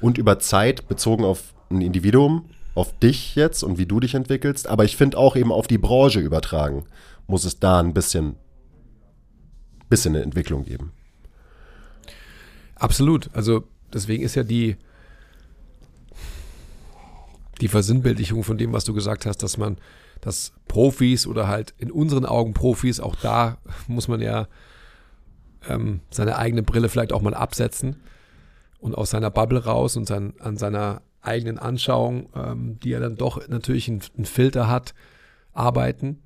Und über Zeit bezogen auf ein Individuum, auf dich jetzt und wie du dich entwickelst, aber ich finde auch eben auf die Branche übertragen, muss es da ein bisschen, bisschen eine Entwicklung geben. Absolut. Also deswegen ist ja die, die Versinnbildlichung von dem, was du gesagt hast, dass man, dass Profis oder halt in unseren Augen Profis, auch da muss man ja ähm, seine eigene Brille vielleicht auch mal absetzen und aus seiner Bubble raus und sein, an seiner eigenen Anschauung, ähm, die ja dann doch natürlich einen Filter hat, arbeiten.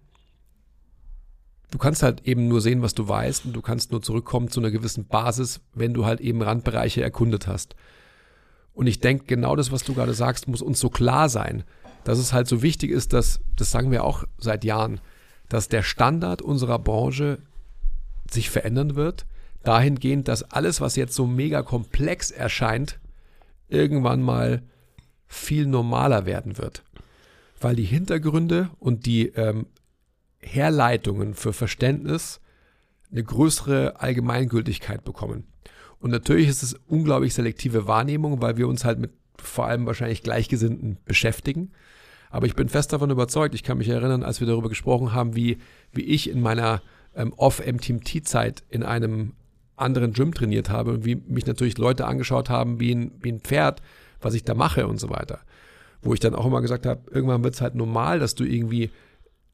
Du kannst halt eben nur sehen, was du weißt und du kannst nur zurückkommen zu einer gewissen Basis, wenn du halt eben Randbereiche erkundet hast. Und ich denke, genau das, was du gerade sagst, muss uns so klar sein, dass es halt so wichtig ist, dass, das sagen wir auch seit Jahren, dass der Standard unserer Branche sich verändern wird, dahingehend, dass alles, was jetzt so mega komplex erscheint, irgendwann mal viel normaler werden wird. Weil die Hintergründe und die ähm, Herleitungen für Verständnis eine größere Allgemeingültigkeit bekommen. Und natürlich ist es unglaublich selektive Wahrnehmung, weil wir uns halt mit vor allem wahrscheinlich Gleichgesinnten beschäftigen. Aber ich bin fest davon überzeugt, ich kann mich erinnern, als wir darüber gesprochen haben, wie, wie ich in meiner ähm, Off-MTMT-Zeit in einem anderen Gym trainiert habe und wie mich natürlich Leute angeschaut haben wie ein, wie ein Pferd, was ich da mache und so weiter. Wo ich dann auch immer gesagt habe, irgendwann wird es halt normal, dass du irgendwie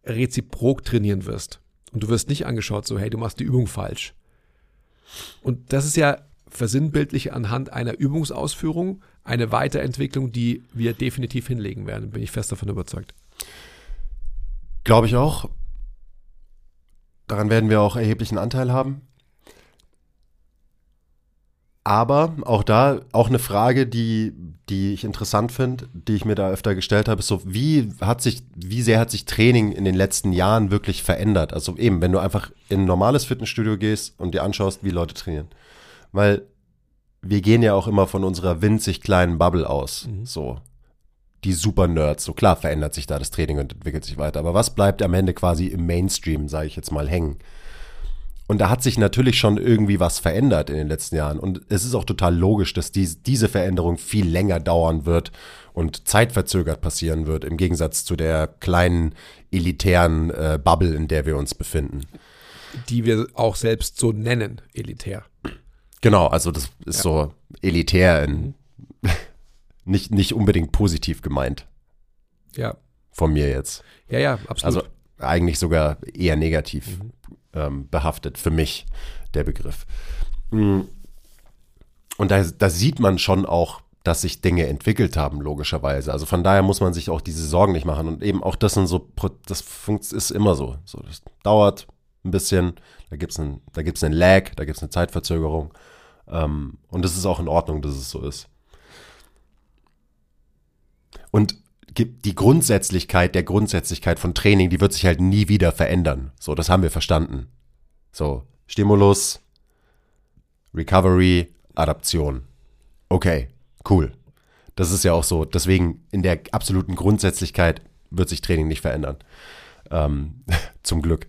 reziprok trainieren wirst. Und du wirst nicht angeschaut, so, hey, du machst die Übung falsch. Und das ist ja versinnbildlich anhand einer Übungsausführung eine Weiterentwicklung, die wir definitiv hinlegen werden, bin ich fest davon überzeugt. Glaube ich auch. Daran werden wir auch erheblichen Anteil haben. Aber auch da, auch eine Frage, die, die ich interessant finde, die ich mir da öfter gestellt habe, ist so, wie hat sich, wie sehr hat sich Training in den letzten Jahren wirklich verändert? Also eben, wenn du einfach in ein normales Fitnessstudio gehst und dir anschaust, wie Leute trainieren. Weil wir gehen ja auch immer von unserer winzig kleinen Bubble aus. Mhm. So. Die Super-Nerds. So klar verändert sich da das Training und entwickelt sich weiter. Aber was bleibt am Ende quasi im Mainstream, sage ich jetzt mal, hängen? Und da hat sich natürlich schon irgendwie was verändert in den letzten Jahren. Und es ist auch total logisch, dass dies, diese Veränderung viel länger dauern wird und zeitverzögert passieren wird, im Gegensatz zu der kleinen elitären äh, Bubble, in der wir uns befinden. Die wir auch selbst so nennen, elitär. Genau, also das ist ja. so elitär in, nicht, nicht unbedingt positiv gemeint. Ja. Von mir jetzt. Ja, ja, absolut. Also eigentlich sogar eher negativ. Mhm ähm, behaftet, für mich der Begriff. Mm. Und da, da sieht man schon auch, dass sich Dinge entwickelt haben, logischerweise. Also von daher muss man sich auch diese Sorgen nicht machen. Und eben auch das sind so, das ist immer so. so das dauert ein bisschen, da gibt es einen, einen Lag, da gibt es eine Zeitverzögerung. Ähm, und es ist auch in Ordnung, dass es so ist. Und die Grundsätzlichkeit der Grundsätzlichkeit von Training, die wird sich halt nie wieder verändern. So, das haben wir verstanden. So, Stimulus, Recovery, Adaption. Okay, cool. Das ist ja auch so. Deswegen in der absoluten Grundsätzlichkeit wird sich Training nicht verändern. Ähm, zum Glück.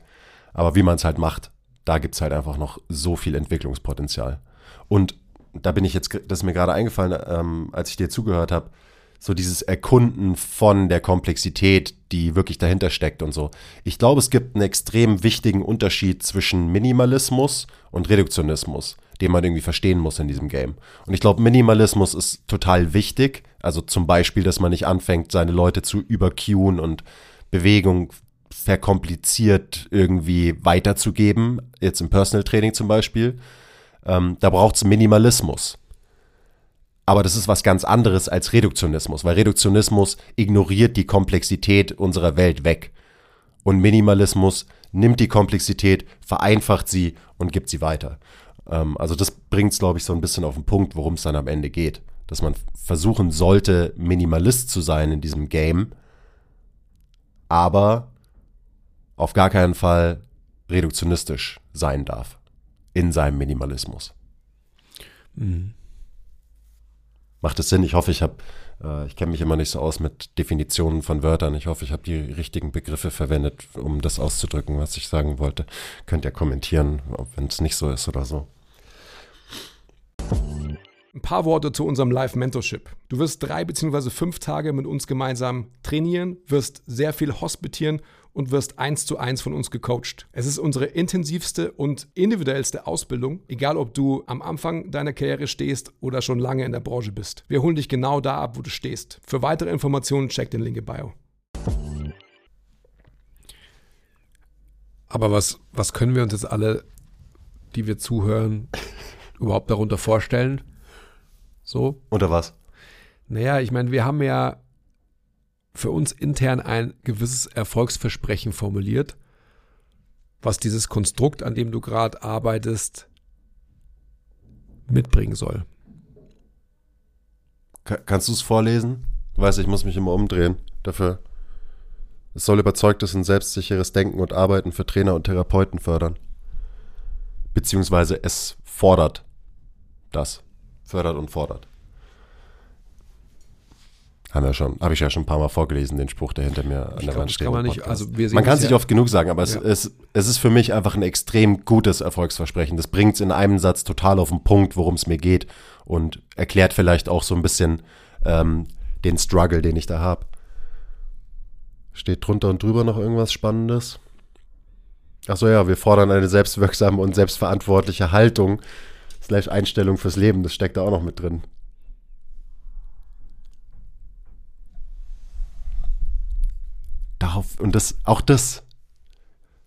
Aber wie man es halt macht, da gibt es halt einfach noch so viel Entwicklungspotenzial. Und da bin ich jetzt, das ist mir gerade eingefallen, ähm, als ich dir zugehört habe, so dieses Erkunden von der Komplexität, die wirklich dahinter steckt und so. Ich glaube, es gibt einen extrem wichtigen Unterschied zwischen Minimalismus und Reduktionismus, den man irgendwie verstehen muss in diesem Game. Und ich glaube, Minimalismus ist total wichtig. Also zum Beispiel, dass man nicht anfängt, seine Leute zu überqueuen und Bewegung verkompliziert irgendwie weiterzugeben, jetzt im Personal Training zum Beispiel. Ähm, da braucht es Minimalismus. Aber das ist was ganz anderes als Reduktionismus, weil Reduktionismus ignoriert die Komplexität unserer Welt weg. Und Minimalismus nimmt die Komplexität, vereinfacht sie und gibt sie weiter. Ähm, also das bringt es, glaube ich, so ein bisschen auf den Punkt, worum es dann am Ende geht. Dass man versuchen sollte, Minimalist zu sein in diesem Game, aber auf gar keinen Fall reduktionistisch sein darf in seinem Minimalismus. Mhm. Macht es Sinn? Ich hoffe, ich habe, äh, ich kenne mich immer nicht so aus mit Definitionen von Wörtern. Ich hoffe, ich habe die richtigen Begriffe verwendet, um das auszudrücken, was ich sagen wollte. Könnt ihr kommentieren, wenn es nicht so ist oder so. Ein paar Worte zu unserem Live-Mentorship. Du wirst drei bzw. fünf Tage mit uns gemeinsam trainieren, wirst sehr viel hospitieren und wirst eins zu eins von uns gecoacht. Es ist unsere intensivste und individuellste Ausbildung, egal ob du am Anfang deiner Karriere stehst oder schon lange in der Branche bist. Wir holen dich genau da ab, wo du stehst. Für weitere Informationen check den Link in Bio. Aber was, was können wir uns jetzt alle, die wir zuhören, überhaupt darunter vorstellen? So? Unter was? Naja, ich meine, wir haben ja für uns intern ein gewisses Erfolgsversprechen formuliert, was dieses Konstrukt, an dem du gerade arbeitest, mitbringen soll. Kannst du es vorlesen? Du weißt, ich muss mich immer umdrehen dafür. Es soll überzeugtes und selbstsicheres Denken und Arbeiten für Trainer und Therapeuten fördern. Beziehungsweise es fordert das. Fördert und fordert. Haben wir schon, habe ich ja schon ein paar Mal vorgelesen, den Spruch, der hinter mir an ich der glaub, Wand steht. Kann man nicht, also man kann es nicht oft genug sagen, aber ja. es, es, es ist für mich einfach ein extrem gutes Erfolgsversprechen. Das bringt es in einem Satz total auf den Punkt, worum es mir geht und erklärt vielleicht auch so ein bisschen ähm, den Struggle, den ich da habe. Steht drunter und drüber noch irgendwas Spannendes? Achso, ja, wir fordern eine selbstwirksame und selbstverantwortliche Haltung slash Einstellung fürs Leben. Das steckt da auch noch mit drin. Darauf, und das, auch das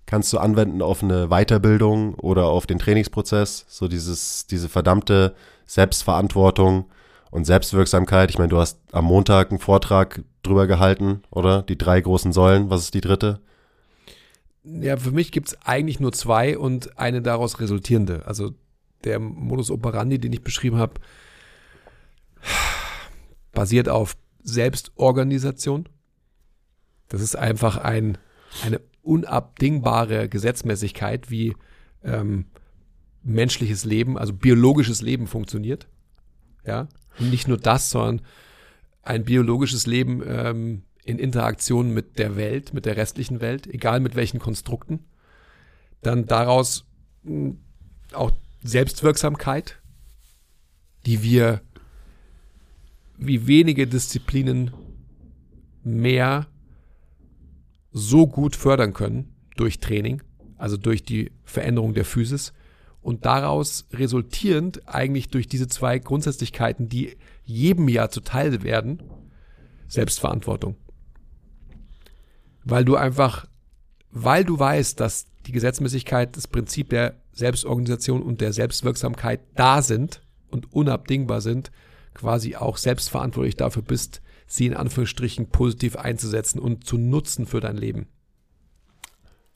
kannst du anwenden auf eine Weiterbildung oder auf den Trainingsprozess. So dieses, diese verdammte Selbstverantwortung und Selbstwirksamkeit. Ich meine, du hast am Montag einen Vortrag drüber gehalten, oder? Die drei großen Säulen. Was ist die dritte? Ja, für mich gibt es eigentlich nur zwei und eine daraus resultierende. Also der Modus operandi, den ich beschrieben habe, basiert auf Selbstorganisation. Das ist einfach ein, eine unabdingbare Gesetzmäßigkeit, wie ähm, menschliches Leben, also biologisches Leben funktioniert. Ja, und nicht nur das, sondern ein biologisches Leben ähm, in Interaktion mit der Welt, mit der restlichen Welt, egal mit welchen Konstrukten. Dann daraus mh, hm, auch Selbstwirksamkeit, die wir wie wenige Disziplinen mehr so gut fördern können durch Training, also durch die Veränderung der Physis und daraus resultierend eigentlich durch diese zwei Grundsätzlichkeiten, die jedem Jahr zuteil werden, Selbstverantwortung. Weil du einfach, weil du weißt, dass die Gesetzmäßigkeit, das Prinzip der Selbstorganisation und der Selbstwirksamkeit da sind und unabdingbar sind, quasi auch selbstverantwortlich dafür bist, sie in Anführungsstrichen positiv einzusetzen und zu nutzen für dein Leben.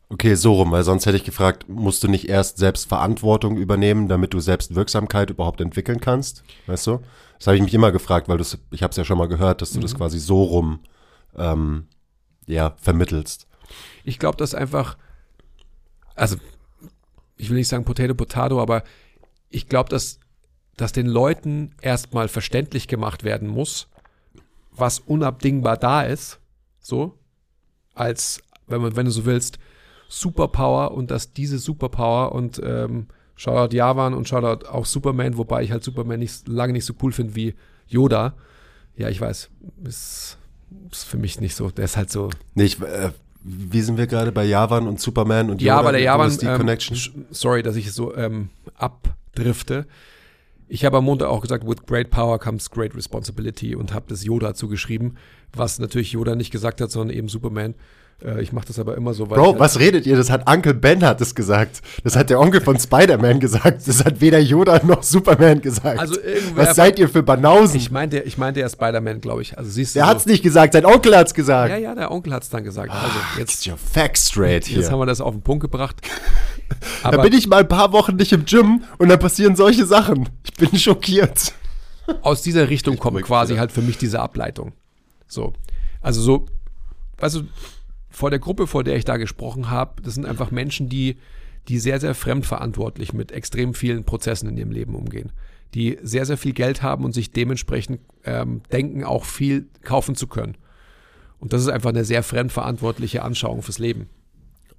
Okay, so rum, weil sonst hätte ich gefragt, musst du nicht erst Selbstverantwortung übernehmen, damit du Selbstwirksamkeit überhaupt entwickeln kannst? Weißt du? Das habe ich mich immer gefragt, weil ich habe es ja schon mal gehört, dass du mhm. das quasi so rum ähm, ja, vermittelst. Ich glaube, dass einfach, also ich will nicht sagen Potato Potato, aber ich glaube, dass, dass den Leuten erstmal verständlich gemacht werden muss, was unabdingbar da ist, so, als, wenn man, wenn du so willst, Superpower und dass diese Superpower und ähm, Shoutout Javan und Shoutout auch Superman, wobei ich halt Superman nicht, lange nicht so cool finde wie Yoda. Ja, ich weiß, ist, ist für mich nicht so. Der ist halt so. Nee, ich, äh, wie sind wir gerade bei Javan und Superman und Yoda? Ja, bei der Javan, die ähm, sorry, dass ich so ähm, abdrifte. Ich habe am Montag auch gesagt, with great power comes great responsibility und habe das Yoda zugeschrieben, was natürlich Yoda nicht gesagt hat, sondern eben Superman. Äh, ich mache das aber immer so. Bro, halt was redet ihr? Das hat Uncle Ben hat es gesagt. Das hat der Onkel von Spider-Man gesagt. Das hat weder Yoda noch Superman gesagt. Also was seid ihr für Banausen? Ich meinte, ich meinte ja Spider-Man, glaube ich. Also siehst du. Der so. hat's nicht gesagt, sein Onkel hat's gesagt. Ja, ja, der Onkel hat's dann gesagt. Also ah, jetzt your facts straight hier. Jetzt haben wir das auf den Punkt gebracht. da bin ich mal ein paar Wochen nicht im Gym und dann passieren solche Sachen. Ich bin schockiert. Aus dieser Richtung kommt quasi halt für mich diese Ableitung. So. Also so, weißt du, vor der Gruppe, vor der ich da gesprochen habe, das sind einfach Menschen, die, die sehr, sehr fremdverantwortlich mit extrem vielen Prozessen in ihrem Leben umgehen. Die sehr, sehr viel Geld haben und sich dementsprechend ähm, denken, auch viel kaufen zu können. Und das ist einfach eine sehr fremdverantwortliche Anschauung fürs Leben.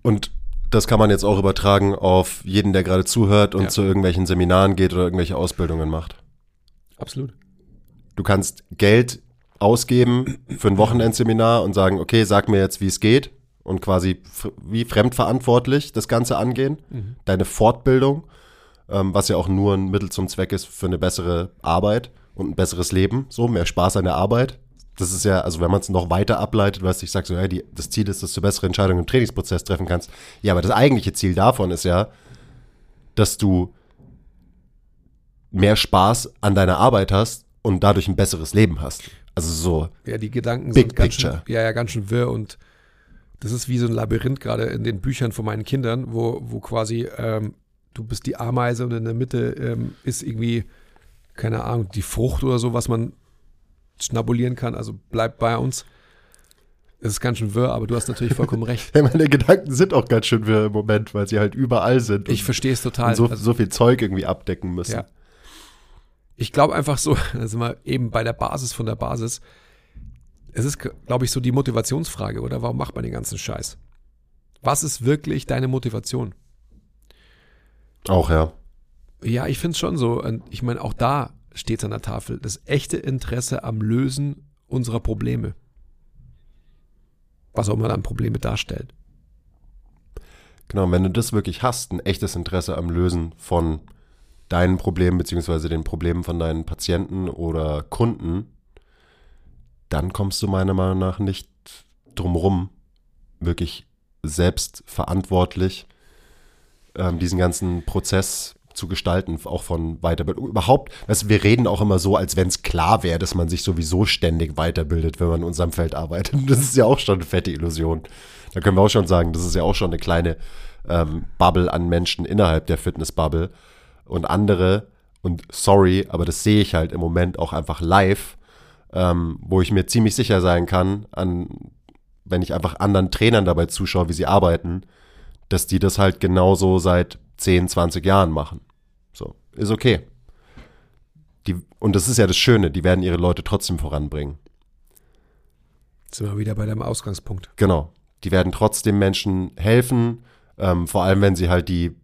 Und das kann man jetzt auch übertragen auf jeden, der gerade zuhört und ja. zu irgendwelchen Seminaren geht oder irgendwelche Ausbildungen macht. Absolut. Du kannst Geld ausgeben für ein Wochenendseminar und sagen, okay, sag mir jetzt, wie es geht und quasi wie fremdverantwortlich das Ganze angehen, mhm. deine Fortbildung, ähm, was ja auch nur ein Mittel zum Zweck ist für eine bessere Arbeit und ein besseres Leben, so mehr Spaß an der Arbeit. Das ist ja, also wenn man es noch weiter ableitet, was ich sage, so, ja, die, das Ziel ist, dass du bessere Entscheidungen im Trainingsprozess treffen kannst. Ja, aber das eigentliche Ziel davon ist ja, dass du mehr Spaß an deiner Arbeit hast und dadurch ein besseres Leben hast. Also so. Ja, die Gedanken Big sind ganz Picture. Schön, ja, ja, ganz schön wirr und das ist wie so ein Labyrinth gerade in den Büchern von meinen Kindern, wo, wo quasi ähm, du bist die Ameise und in der Mitte ähm, ist irgendwie, keine Ahnung, die Frucht oder so, was man schnabulieren kann. Also bleib bei uns. Es ist ganz schön wirr, aber du hast natürlich vollkommen recht. Ja, meine Gedanken sind auch ganz schön wirr im Moment, weil sie halt überall sind. Ich verstehe es total. Und so, also, so viel Zeug irgendwie abdecken müssen. Ja ich glaube einfach so, da sind wir eben bei der Basis von der Basis. Es ist, glaube ich, so die Motivationsfrage, oder? Warum macht man den ganzen Scheiß? Was ist wirklich deine Motivation? Auch, ja. Ja, ich finde es schon so. Ich meine, auch da steht an der Tafel. Das echte Interesse am Lösen unserer Probleme. Was auch immer dann Probleme darstellt. Genau, wenn du das wirklich hast, ein echtes Interesse am Lösen von deinen Problemen beziehungsweise den Problemen von deinen Patienten oder Kunden, dann kommst du meiner Meinung nach nicht drumrum, wirklich selbst verantwortlich, ähm, diesen ganzen Prozess zu gestalten, auch von Weiterbildung. Überhaupt, weißt, wir reden auch immer so, als wenn es klar wäre, dass man sich sowieso ständig weiterbildet, wenn man in unserem Feld arbeitet. Das ist ja auch schon eine fette Illusion. Da können wir auch schon sagen, das ist ja auch schon eine kleine ähm, Bubble an Menschen innerhalb der Fitnessbubble. Und andere, und sorry, aber das sehe ich halt im Moment auch einfach live, ähm, wo ich mir ziemlich sicher sein kann, an, wenn ich einfach anderen Trainern dabei zuschaue, wie sie arbeiten, dass die das halt genauso seit 10, 20 Jahren machen. So, ist okay. Die, und das ist ja das Schöne, die werden ihre Leute trotzdem voranbringen. Jetzt sind wir wieder bei deinem Ausgangspunkt. Genau. Die werden trotzdem Menschen helfen, ähm, vor allem wenn sie halt die,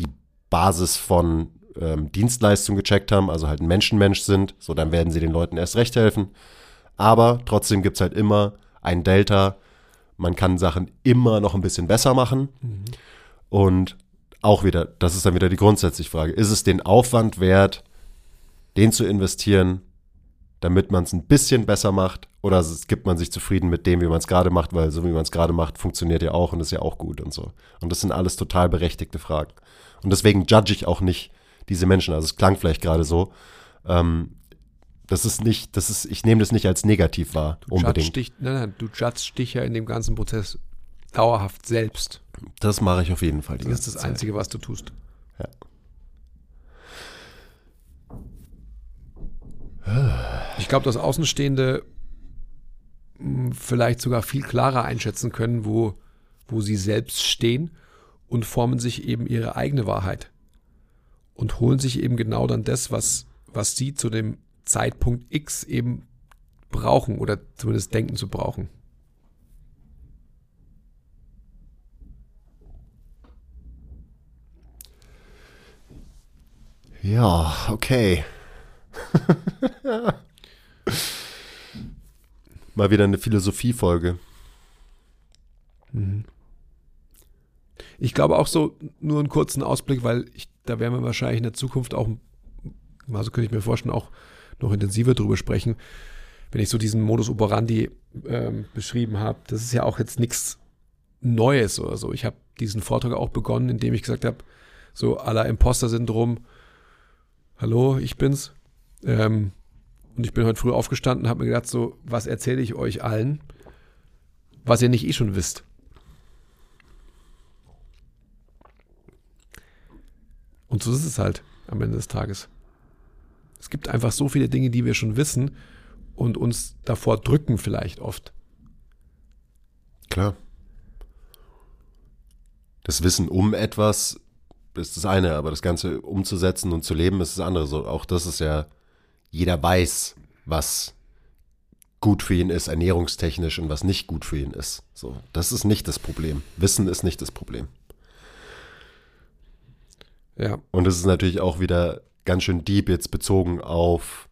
die Basis von ähm, Dienstleistung gecheckt haben, also halt ein Menschenmensch sind, so dann werden sie den Leuten erst recht helfen. Aber trotzdem gibt es halt immer ein Delta. Man kann Sachen immer noch ein bisschen besser machen. Mhm. Und auch wieder, das ist dann wieder die grundsätzliche Frage, ist es den Aufwand wert, den zu investieren, damit man es ein bisschen besser macht? Oder gibt man sich zufrieden mit dem, wie man es gerade macht, weil so wie man es gerade macht, funktioniert ja auch und ist ja auch gut und so. Und das sind alles total berechtigte Fragen. Und deswegen judge ich auch nicht diese Menschen. Also es klang vielleicht gerade so. Ähm, das ist nicht, das ist, ich nehme das nicht als negativ wahr, du unbedingt. Dich, nein, nein, du judgst dich ja in dem ganzen Prozess dauerhaft selbst. Das mache ich auf jeden Fall. das ist das Zeit. Einzige, was du tust. Ja. Ich glaube, dass Außenstehende hm, vielleicht sogar viel klarer einschätzen können, wo, wo sie selbst stehen und formen sich eben ihre eigene Wahrheit und holen sich eben genau dann das, was, was sie zu dem Zeitpunkt X eben brauchen oder zumindest denken zu brauchen. Ja, okay. Mal wieder eine Philosophiefolge. Mhm. Ich glaube auch so, nur einen kurzen Ausblick, weil ich, da werden wir wahrscheinlich in der Zukunft auch, also könnte ich mir vorstellen, auch noch intensiver drüber sprechen, wenn ich so diesen Modus operandi ähm, beschrieben habe. Das ist ja auch jetzt nichts Neues oder so. Ich habe diesen Vortrag auch begonnen, indem ich gesagt habe, so aller Imposter-Syndrom, hallo, ich bin's. Ähm, und ich bin heute früh aufgestanden und habe mir gedacht, so, was erzähle ich euch allen, was ihr nicht eh schon wisst. Und so ist es halt am Ende des Tages. Es gibt einfach so viele Dinge, die wir schon wissen und uns davor drücken vielleicht oft. Klar. Das Wissen um etwas ist das eine, aber das Ganze umzusetzen und zu leben ist das andere. So, auch das ist ja, jeder weiß, was gut für ihn ist, ernährungstechnisch und was nicht gut für ihn ist. So, das ist nicht das Problem. Wissen ist nicht das Problem. Ja. Und es ist natürlich auch wieder ganz schön deep jetzt bezogen auf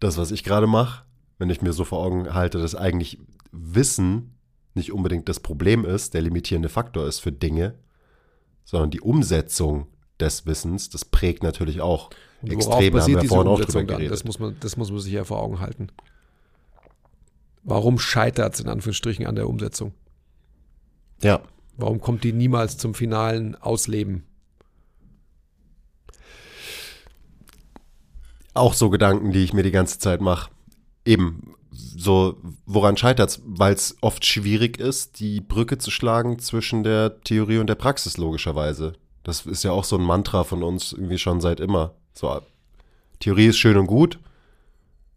das, was ich gerade mache. Wenn ich mir so vor Augen halte, dass eigentlich Wissen nicht unbedingt das Problem ist, der limitierende Faktor ist für Dinge, sondern die Umsetzung des Wissens, das prägt natürlich auch Und extrem. Haben wir vorhin auch drüber geredet. Das muss, man, das muss man sich ja vor Augen halten. Warum scheitert es in Anführungsstrichen an der Umsetzung? Ja. Warum kommt die niemals zum finalen Ausleben? Auch so Gedanken, die ich mir die ganze Zeit mache. Eben, so, woran scheitert es? Weil es oft schwierig ist, die Brücke zu schlagen zwischen der Theorie und der Praxis, logischerweise. Das ist ja auch so ein Mantra von uns irgendwie schon seit immer. So, Theorie ist schön und gut,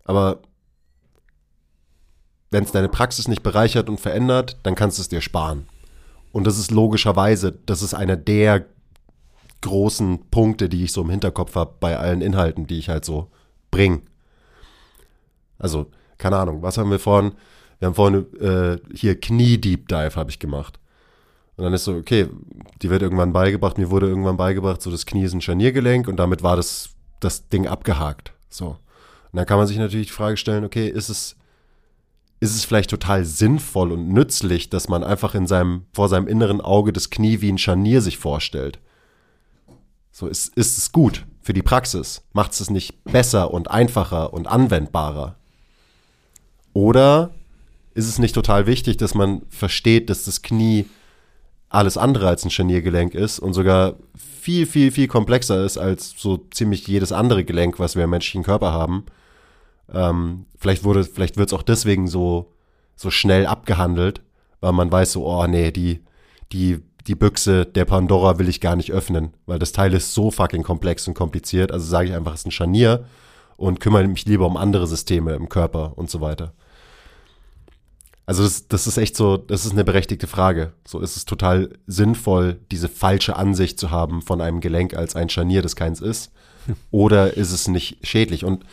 aber wenn es deine Praxis nicht bereichert und verändert, dann kannst du es dir sparen. Und das ist logischerweise, das ist einer der großen Punkte, die ich so im Hinterkopf habe bei allen Inhalten, die ich halt so bringe. Also keine Ahnung, was haben wir vorhin? Wir haben vorhin äh, hier Knie-Deep Dive habe ich gemacht. Und dann ist so, okay, die wird irgendwann beigebracht, mir wurde irgendwann beigebracht, so das Knie ist ein Scharniergelenk und damit war das, das Ding abgehakt. So. Und dann kann man sich natürlich die Frage stellen, okay, ist es, ist es vielleicht total sinnvoll und nützlich, dass man einfach in seinem, vor seinem inneren Auge das Knie wie ein Scharnier sich vorstellt? So, ist, ist es gut für die Praxis? Macht es es nicht besser und einfacher und anwendbarer? Oder ist es nicht total wichtig, dass man versteht, dass das Knie alles andere als ein Scharniergelenk ist und sogar viel, viel, viel komplexer ist als so ziemlich jedes andere Gelenk, was wir im menschlichen Körper haben. Ähm, vielleicht vielleicht wird es auch deswegen so, so schnell abgehandelt, weil man weiß so, oh nee, die, die, die Büchse der Pandora will ich gar nicht öffnen, weil das Teil ist so fucking komplex und kompliziert. Also sage ich einfach, es ist ein Scharnier und kümmere mich lieber um andere Systeme im Körper und so weiter. Also das, das ist echt so, das ist eine berechtigte Frage. So ist es total sinnvoll, diese falsche Ansicht zu haben von einem Gelenk als ein Scharnier, das keins ist. Oder ist es nicht schädlich? Und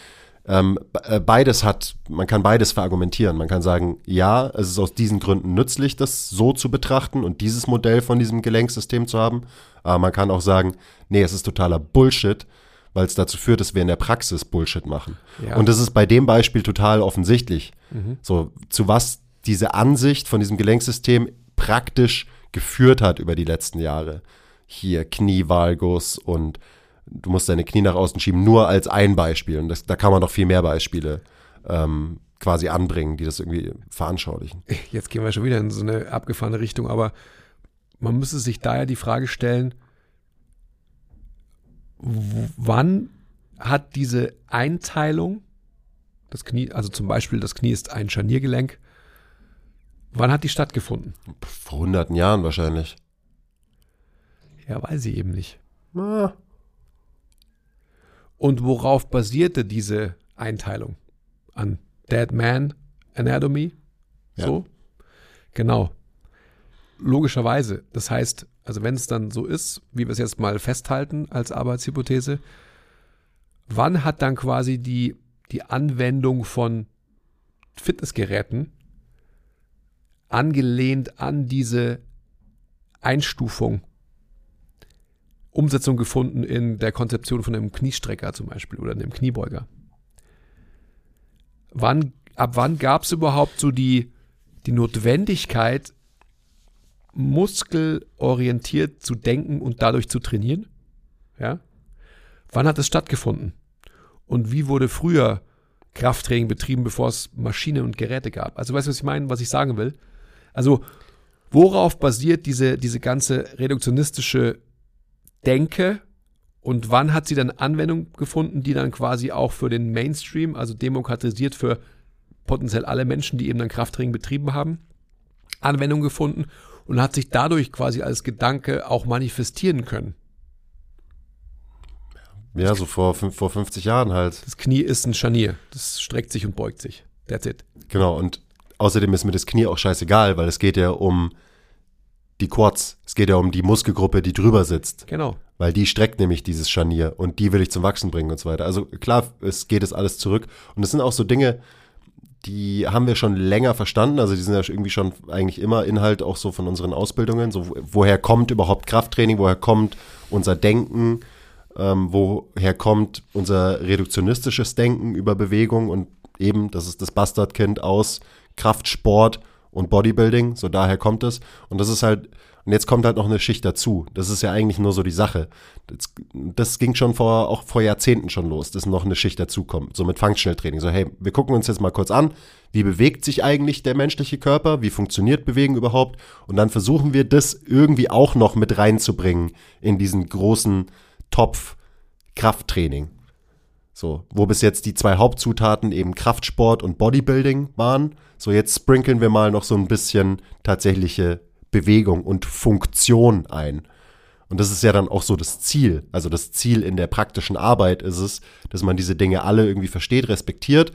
ähm, äh, beides hat, man kann beides verargumentieren. Man kann sagen, ja, es ist aus diesen Gründen nützlich, das so zu betrachten und dieses Modell von diesem Gelenksystem zu haben. Aber man kann auch sagen, nee, es ist totaler Bullshit, weil es dazu führt, dass wir in der Praxis Bullshit machen. Ja. Und das ist bei dem Beispiel total offensichtlich. Mhm. So, zu was diese Ansicht von diesem Gelenksystem praktisch geführt hat über die letzten Jahre. Hier Knievalgus und du musst deine Knie nach außen schieben, nur als ein Beispiel. Und das, da kann man noch viel mehr Beispiele ähm, quasi anbringen, die das irgendwie veranschaulichen. Jetzt gehen wir schon wieder in so eine abgefahrene Richtung, aber man müsste sich daher die Frage stellen, wann hat diese Einteilung, das Knie, also zum Beispiel das Knie ist ein Scharniergelenk, wann hat die stattgefunden? Vor hunderten Jahren wahrscheinlich. Ja, weiß ich eben nicht. Ah, Und worauf basierte diese Einteilung? An Dead Man Anatomy? Ja. So? Genau. Logischerweise. Das heißt, also wenn es dann so ist, wie wir es jetzt mal festhalten als Arbeitshypothese, wann hat dann quasi die, die Anwendung von Fitnessgeräten angelehnt an diese Einstufung Umsetzung gefunden in der Konzeption von einem Kniestrecker zum Beispiel oder einem Kniebeuger. Wann, ab wann gab es überhaupt so die, die Notwendigkeit, muskelorientiert zu denken und dadurch zu trainieren? Ja? Wann hat es stattgefunden? Und wie wurde früher Krafttraining betrieben, bevor es Maschinen und Geräte gab? Also weißt du, was ich meine, was ich sagen will? Also worauf basiert diese, diese ganze reduktionistische Denke und wann hat sie dann Anwendung gefunden, die dann quasi auch für den Mainstream, also demokratisiert für potenziell alle Menschen, die eben dann Krafttraining betrieben haben, Anwendung gefunden und hat sich dadurch quasi als Gedanke auch manifestieren können. ja, so vor, vor 50 Jahren halt. Das Knie ist ein Scharnier, das streckt sich und beugt sich. That's it. Genau, und außerdem ist mir das Knie auch scheißegal, weil es geht ja um die Quads. Es geht ja um die Muskelgruppe, die drüber sitzt. Genau. Weil die streckt nämlich dieses Scharnier und die will ich zum Wachsen bringen und so weiter. Also klar, es geht es alles zurück. Und es sind auch so Dinge, die haben wir schon länger verstanden. Also die sind ja irgendwie schon eigentlich immer Inhalt auch so von unseren Ausbildungen. So, wo- woher kommt überhaupt Krafttraining? Woher kommt unser Denken? Ähm, woher kommt unser reduktionistisches Denken über Bewegung? Und eben, das ist das Bastardkind aus Kraftsport und Bodybuilding. So daher kommt es. Und das ist halt, und jetzt kommt halt noch eine Schicht dazu. Das ist ja eigentlich nur so die Sache. Das, das ging schon vor, auch vor Jahrzehnten schon los, dass noch eine Schicht dazukommt. So mit Functional Training. So, hey, wir gucken uns jetzt mal kurz an, wie bewegt sich eigentlich der menschliche Körper? Wie funktioniert Bewegen überhaupt? Und dann versuchen wir das irgendwie auch noch mit reinzubringen in diesen großen Topf Krafttraining. So, wo bis jetzt die zwei Hauptzutaten eben Kraftsport und Bodybuilding waren. So, jetzt sprinkeln wir mal noch so ein bisschen tatsächliche Bewegung und Funktion ein. Und das ist ja dann auch so das Ziel. Also das Ziel in der praktischen Arbeit ist es, dass man diese Dinge alle irgendwie versteht, respektiert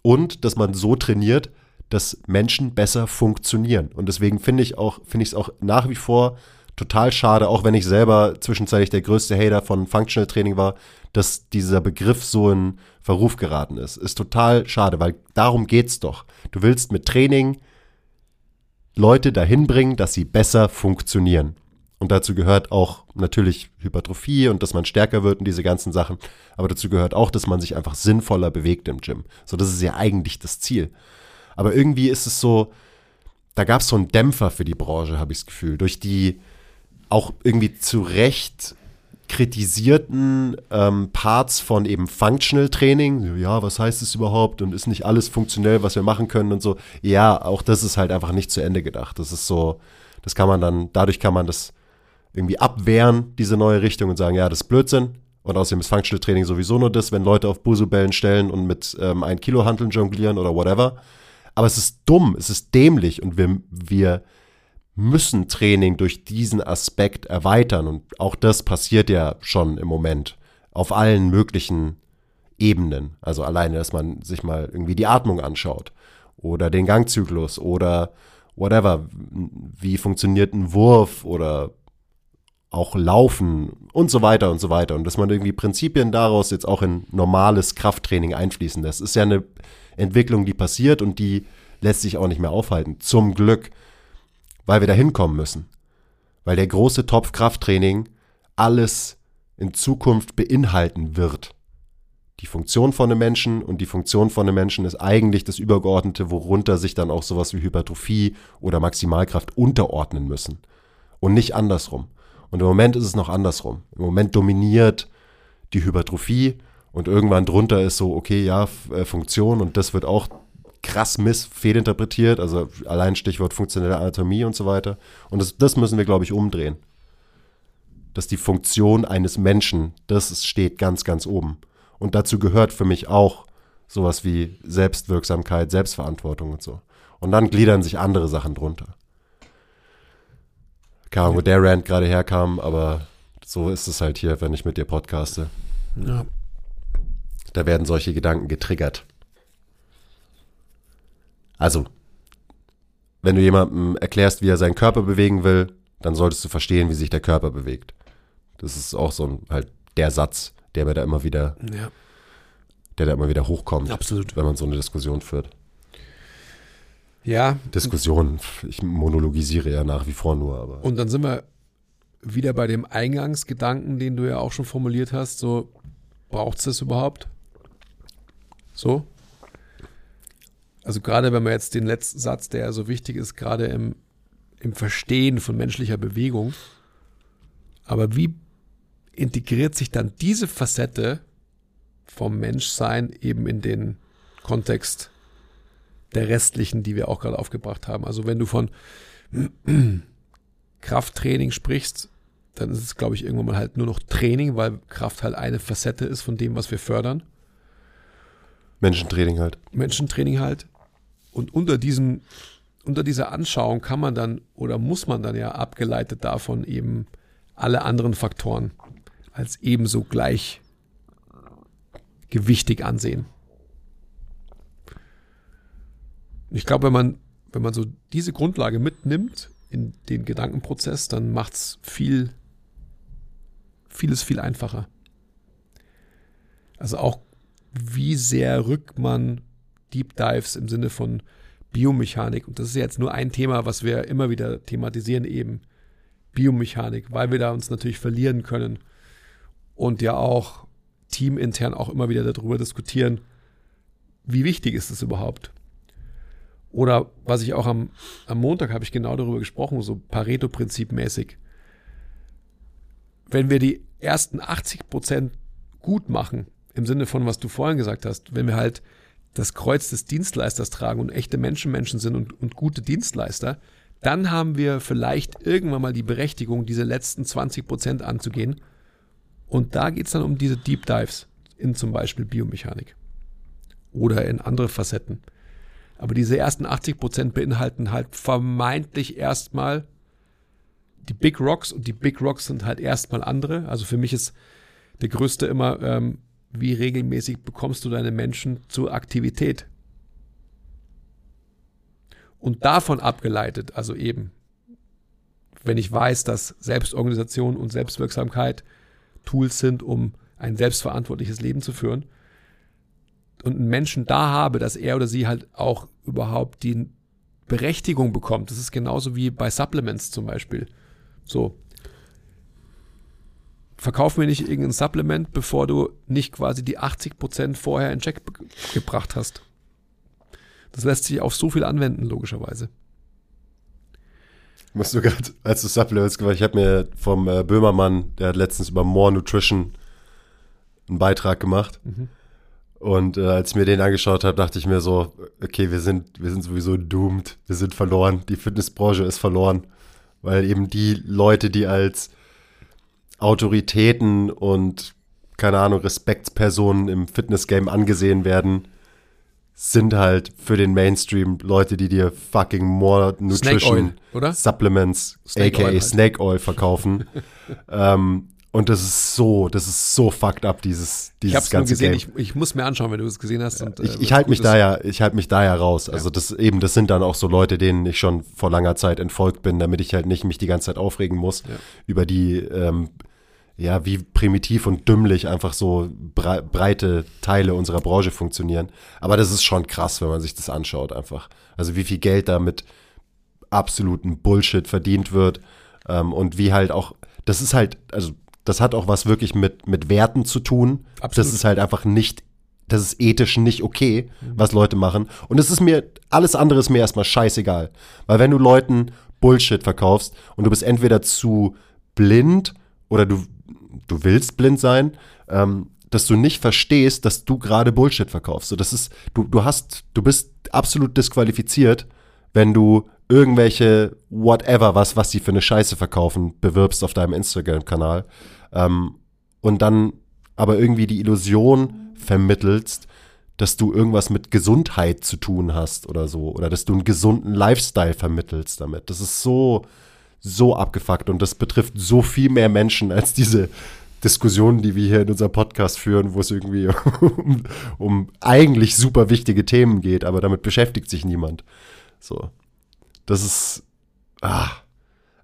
und dass man so trainiert, dass Menschen besser funktionieren. Und deswegen finde ich auch, finde ich es auch nach wie vor total schade, auch wenn ich selber zwischenzeitlich der größte Hater von Functional Training war, dass dieser Begriff so in Verruf geraten ist. Ist total schade, weil darum geht's doch. Du willst mit Training Leute dahin bringen, dass sie besser funktionieren. Und dazu gehört auch natürlich Hypertrophie und dass man stärker wird und diese ganzen Sachen. Aber dazu gehört auch, dass man sich einfach sinnvoller bewegt im Gym. So, das ist ja eigentlich das Ziel. Aber irgendwie ist es so, da gab es so einen Dämpfer für die Branche, habe ich das Gefühl, durch die auch irgendwie zu Recht kritisierten ähm, Parts von eben Functional Training. Ja, was heißt es überhaupt und ist nicht alles funktionell, was wir machen können und so. Ja, auch das ist halt einfach nicht zu Ende gedacht. Das ist so, das kann man dann, dadurch kann man das irgendwie abwehren, diese neue Richtung und sagen, ja, das ist Blödsinn. Und außerdem ist Functional Training sowieso nur das, wenn Leute auf Busu-Bällen stellen und mit ähm, ein Kilo Hanteln jonglieren oder whatever. Aber es ist dumm, es ist dämlich und wir, wir müssen Training durch diesen Aspekt erweitern. Und auch das passiert ja schon im Moment auf allen möglichen Ebenen. Also alleine, dass man sich mal irgendwie die Atmung anschaut oder den Gangzyklus oder whatever. Wie funktioniert ein Wurf oder auch Laufen und so weiter und so weiter. Und dass man irgendwie Prinzipien daraus jetzt auch in normales Krafttraining einfließen lässt. ist ja eine Entwicklung, die passiert und die lässt sich auch nicht mehr aufhalten. Zum Glück weil wir da hinkommen müssen. Weil der große Topf Krafttraining alles in Zukunft beinhalten wird. Die Funktion von einem Menschen und die Funktion von einem Menschen ist eigentlich das Übergeordnete, worunter sich dann auch sowas wie Hypertrophie oder Maximalkraft unterordnen müssen. Und nicht andersrum. Und im Moment ist es noch andersrum. Im Moment dominiert die Hypertrophie und irgendwann drunter ist so, okay, ja, äh, Funktion und das wird auch krass miss fehlinterpretiert, also allein Stichwort funktionelle Anatomie und so weiter. Und das, das müssen wir, glaube ich, umdrehen. Dass die Funktion eines Menschen, das steht ganz, ganz oben. Und dazu gehört für mich auch sowas wie Selbstwirksamkeit, Selbstverantwortung und so. Und dann gliedern sich andere Sachen drunter. Keine Ahnung, wo der Rant gerade herkam, aber so ist es halt hier, wenn ich mit dir podcaste. Ja. Da werden solche Gedanken getriggert. Also, wenn du jemandem erklärst, wie er seinen Körper bewegen will, dann solltest du verstehen, wie sich der Körper bewegt. Das ist auch so ein, halt der Satz, der mir da immer wieder, ja. der da immer wieder hochkommt, Absolut. wenn man so eine Diskussion führt. Ja. Diskussion, ich monologisiere ja nach wie vor nur, aber. Und dann sind wir wieder bei dem Eingangsgedanken, den du ja auch schon formuliert hast, so, braucht es das überhaupt? So? Also gerade wenn man jetzt den letzten Satz, der ja so wichtig ist, gerade im, im Verstehen von menschlicher Bewegung, aber wie integriert sich dann diese Facette vom Menschsein eben in den Kontext der restlichen, die wir auch gerade aufgebracht haben? Also wenn du von Krafttraining sprichst, dann ist es, glaube ich, irgendwann mal halt nur noch Training, weil Kraft halt eine Facette ist von dem, was wir fördern. Menschentraining halt. Menschentraining halt. Und unter diesem, unter dieser Anschauung kann man dann oder muss man dann ja abgeleitet davon eben alle anderen Faktoren als ebenso gleich gewichtig ansehen. Ich glaube, wenn man, wenn man so diese Grundlage mitnimmt in den Gedankenprozess, dann macht es viel, vieles viel einfacher. Also auch, wie sehr rückt man Deep Dives im Sinne von Biomechanik. Und das ist jetzt nur ein Thema, was wir immer wieder thematisieren, eben Biomechanik, weil wir da uns natürlich verlieren können und ja auch teamintern auch immer wieder darüber diskutieren, wie wichtig ist das überhaupt? Oder was ich auch am, am Montag habe ich genau darüber gesprochen, so Pareto-Prinzip mäßig. Wenn wir die ersten 80 Prozent gut machen, im Sinne von, was du vorhin gesagt hast, wenn wir halt das Kreuz des Dienstleisters tragen und echte Menschen Menschen sind und, und gute Dienstleister, dann haben wir vielleicht irgendwann mal die Berechtigung, diese letzten 20 Prozent anzugehen. Und da geht es dann um diese Deep Dives in zum Beispiel Biomechanik oder in andere Facetten. Aber diese ersten 80 Prozent beinhalten halt vermeintlich erstmal die Big Rocks und die Big Rocks sind halt erstmal andere. Also für mich ist der größte immer ähm, wie regelmäßig bekommst du deine Menschen zur Aktivität. Und davon abgeleitet, also eben, wenn ich weiß, dass Selbstorganisation und Selbstwirksamkeit Tools sind, um ein selbstverantwortliches Leben zu führen, und einen Menschen da habe, dass er oder sie halt auch überhaupt die Berechtigung bekommt. Das ist genauso wie bei Supplements zum Beispiel. So, verkauf mir nicht irgendein Supplement, bevor du nicht quasi die 80% vorher in Check gebracht hast. Das lässt sich auf so viel anwenden, logischerweise. musst du gerade, als du Supplements gemacht ich habe mir vom äh, Böhmermann, der hat letztens über More Nutrition einen Beitrag gemacht. Und äh, als ich mir den angeschaut habe, dachte ich mir so, okay, wir sind, wir sind sowieso doomed, wir sind verloren, die Fitnessbranche ist verloren, weil eben die Leute, die als Autoritäten und keine Ahnung, Respektspersonen im Fitnessgame angesehen werden, sind halt für den Mainstream Leute, die dir fucking more Nutrition Oil, oder? Supplements, Snake aka Oil halt. Snake Oil verkaufen. ähm, und das ist so, das ist so fucked up, dieses, Ich dieses es nur ganze gesehen, Game. ich, ich muss mir anschauen, wenn du es gesehen hast. Und, äh, Ich, ich halte mich da ja, ich halte mich da ja raus. Also das eben, das sind dann auch so Leute, denen ich schon vor langer Zeit entfolgt bin, damit ich halt nicht mich die ganze Zeit aufregen muss über die, ähm, ja, wie primitiv und dümmlich einfach so brei breite Teile unserer Branche funktionieren. Aber das ist schon krass, wenn man sich das anschaut einfach. Also wie viel Geld da mit absoluten Bullshit verdient wird ähm, und wie halt auch, das ist halt, also das hat auch was wirklich mit, mit Werten zu tun. Absolut. Das ist halt einfach nicht, das ist ethisch nicht okay, was Leute machen. Und es ist mir, alles andere ist mir erstmal scheißegal. Weil wenn du Leuten Bullshit verkaufst und du bist entweder zu blind oder du, du willst blind sein, ähm, dass du nicht verstehst, dass du gerade Bullshit verkaufst. So, das ist, du, du hast, du bist absolut disqualifiziert, wenn du irgendwelche whatever, was, was sie für eine Scheiße verkaufen, bewirbst auf deinem Instagram-Kanal ähm, und dann aber irgendwie die Illusion vermittelst, dass du irgendwas mit Gesundheit zu tun hast oder so oder dass du einen gesunden Lifestyle vermittelst damit. Das ist so, so abgefuckt und das betrifft so viel mehr Menschen als diese Diskussionen, die wir hier in unserem Podcast führen, wo es irgendwie um, um eigentlich super wichtige Themen geht, aber damit beschäftigt sich niemand. So. Das ist. Ah.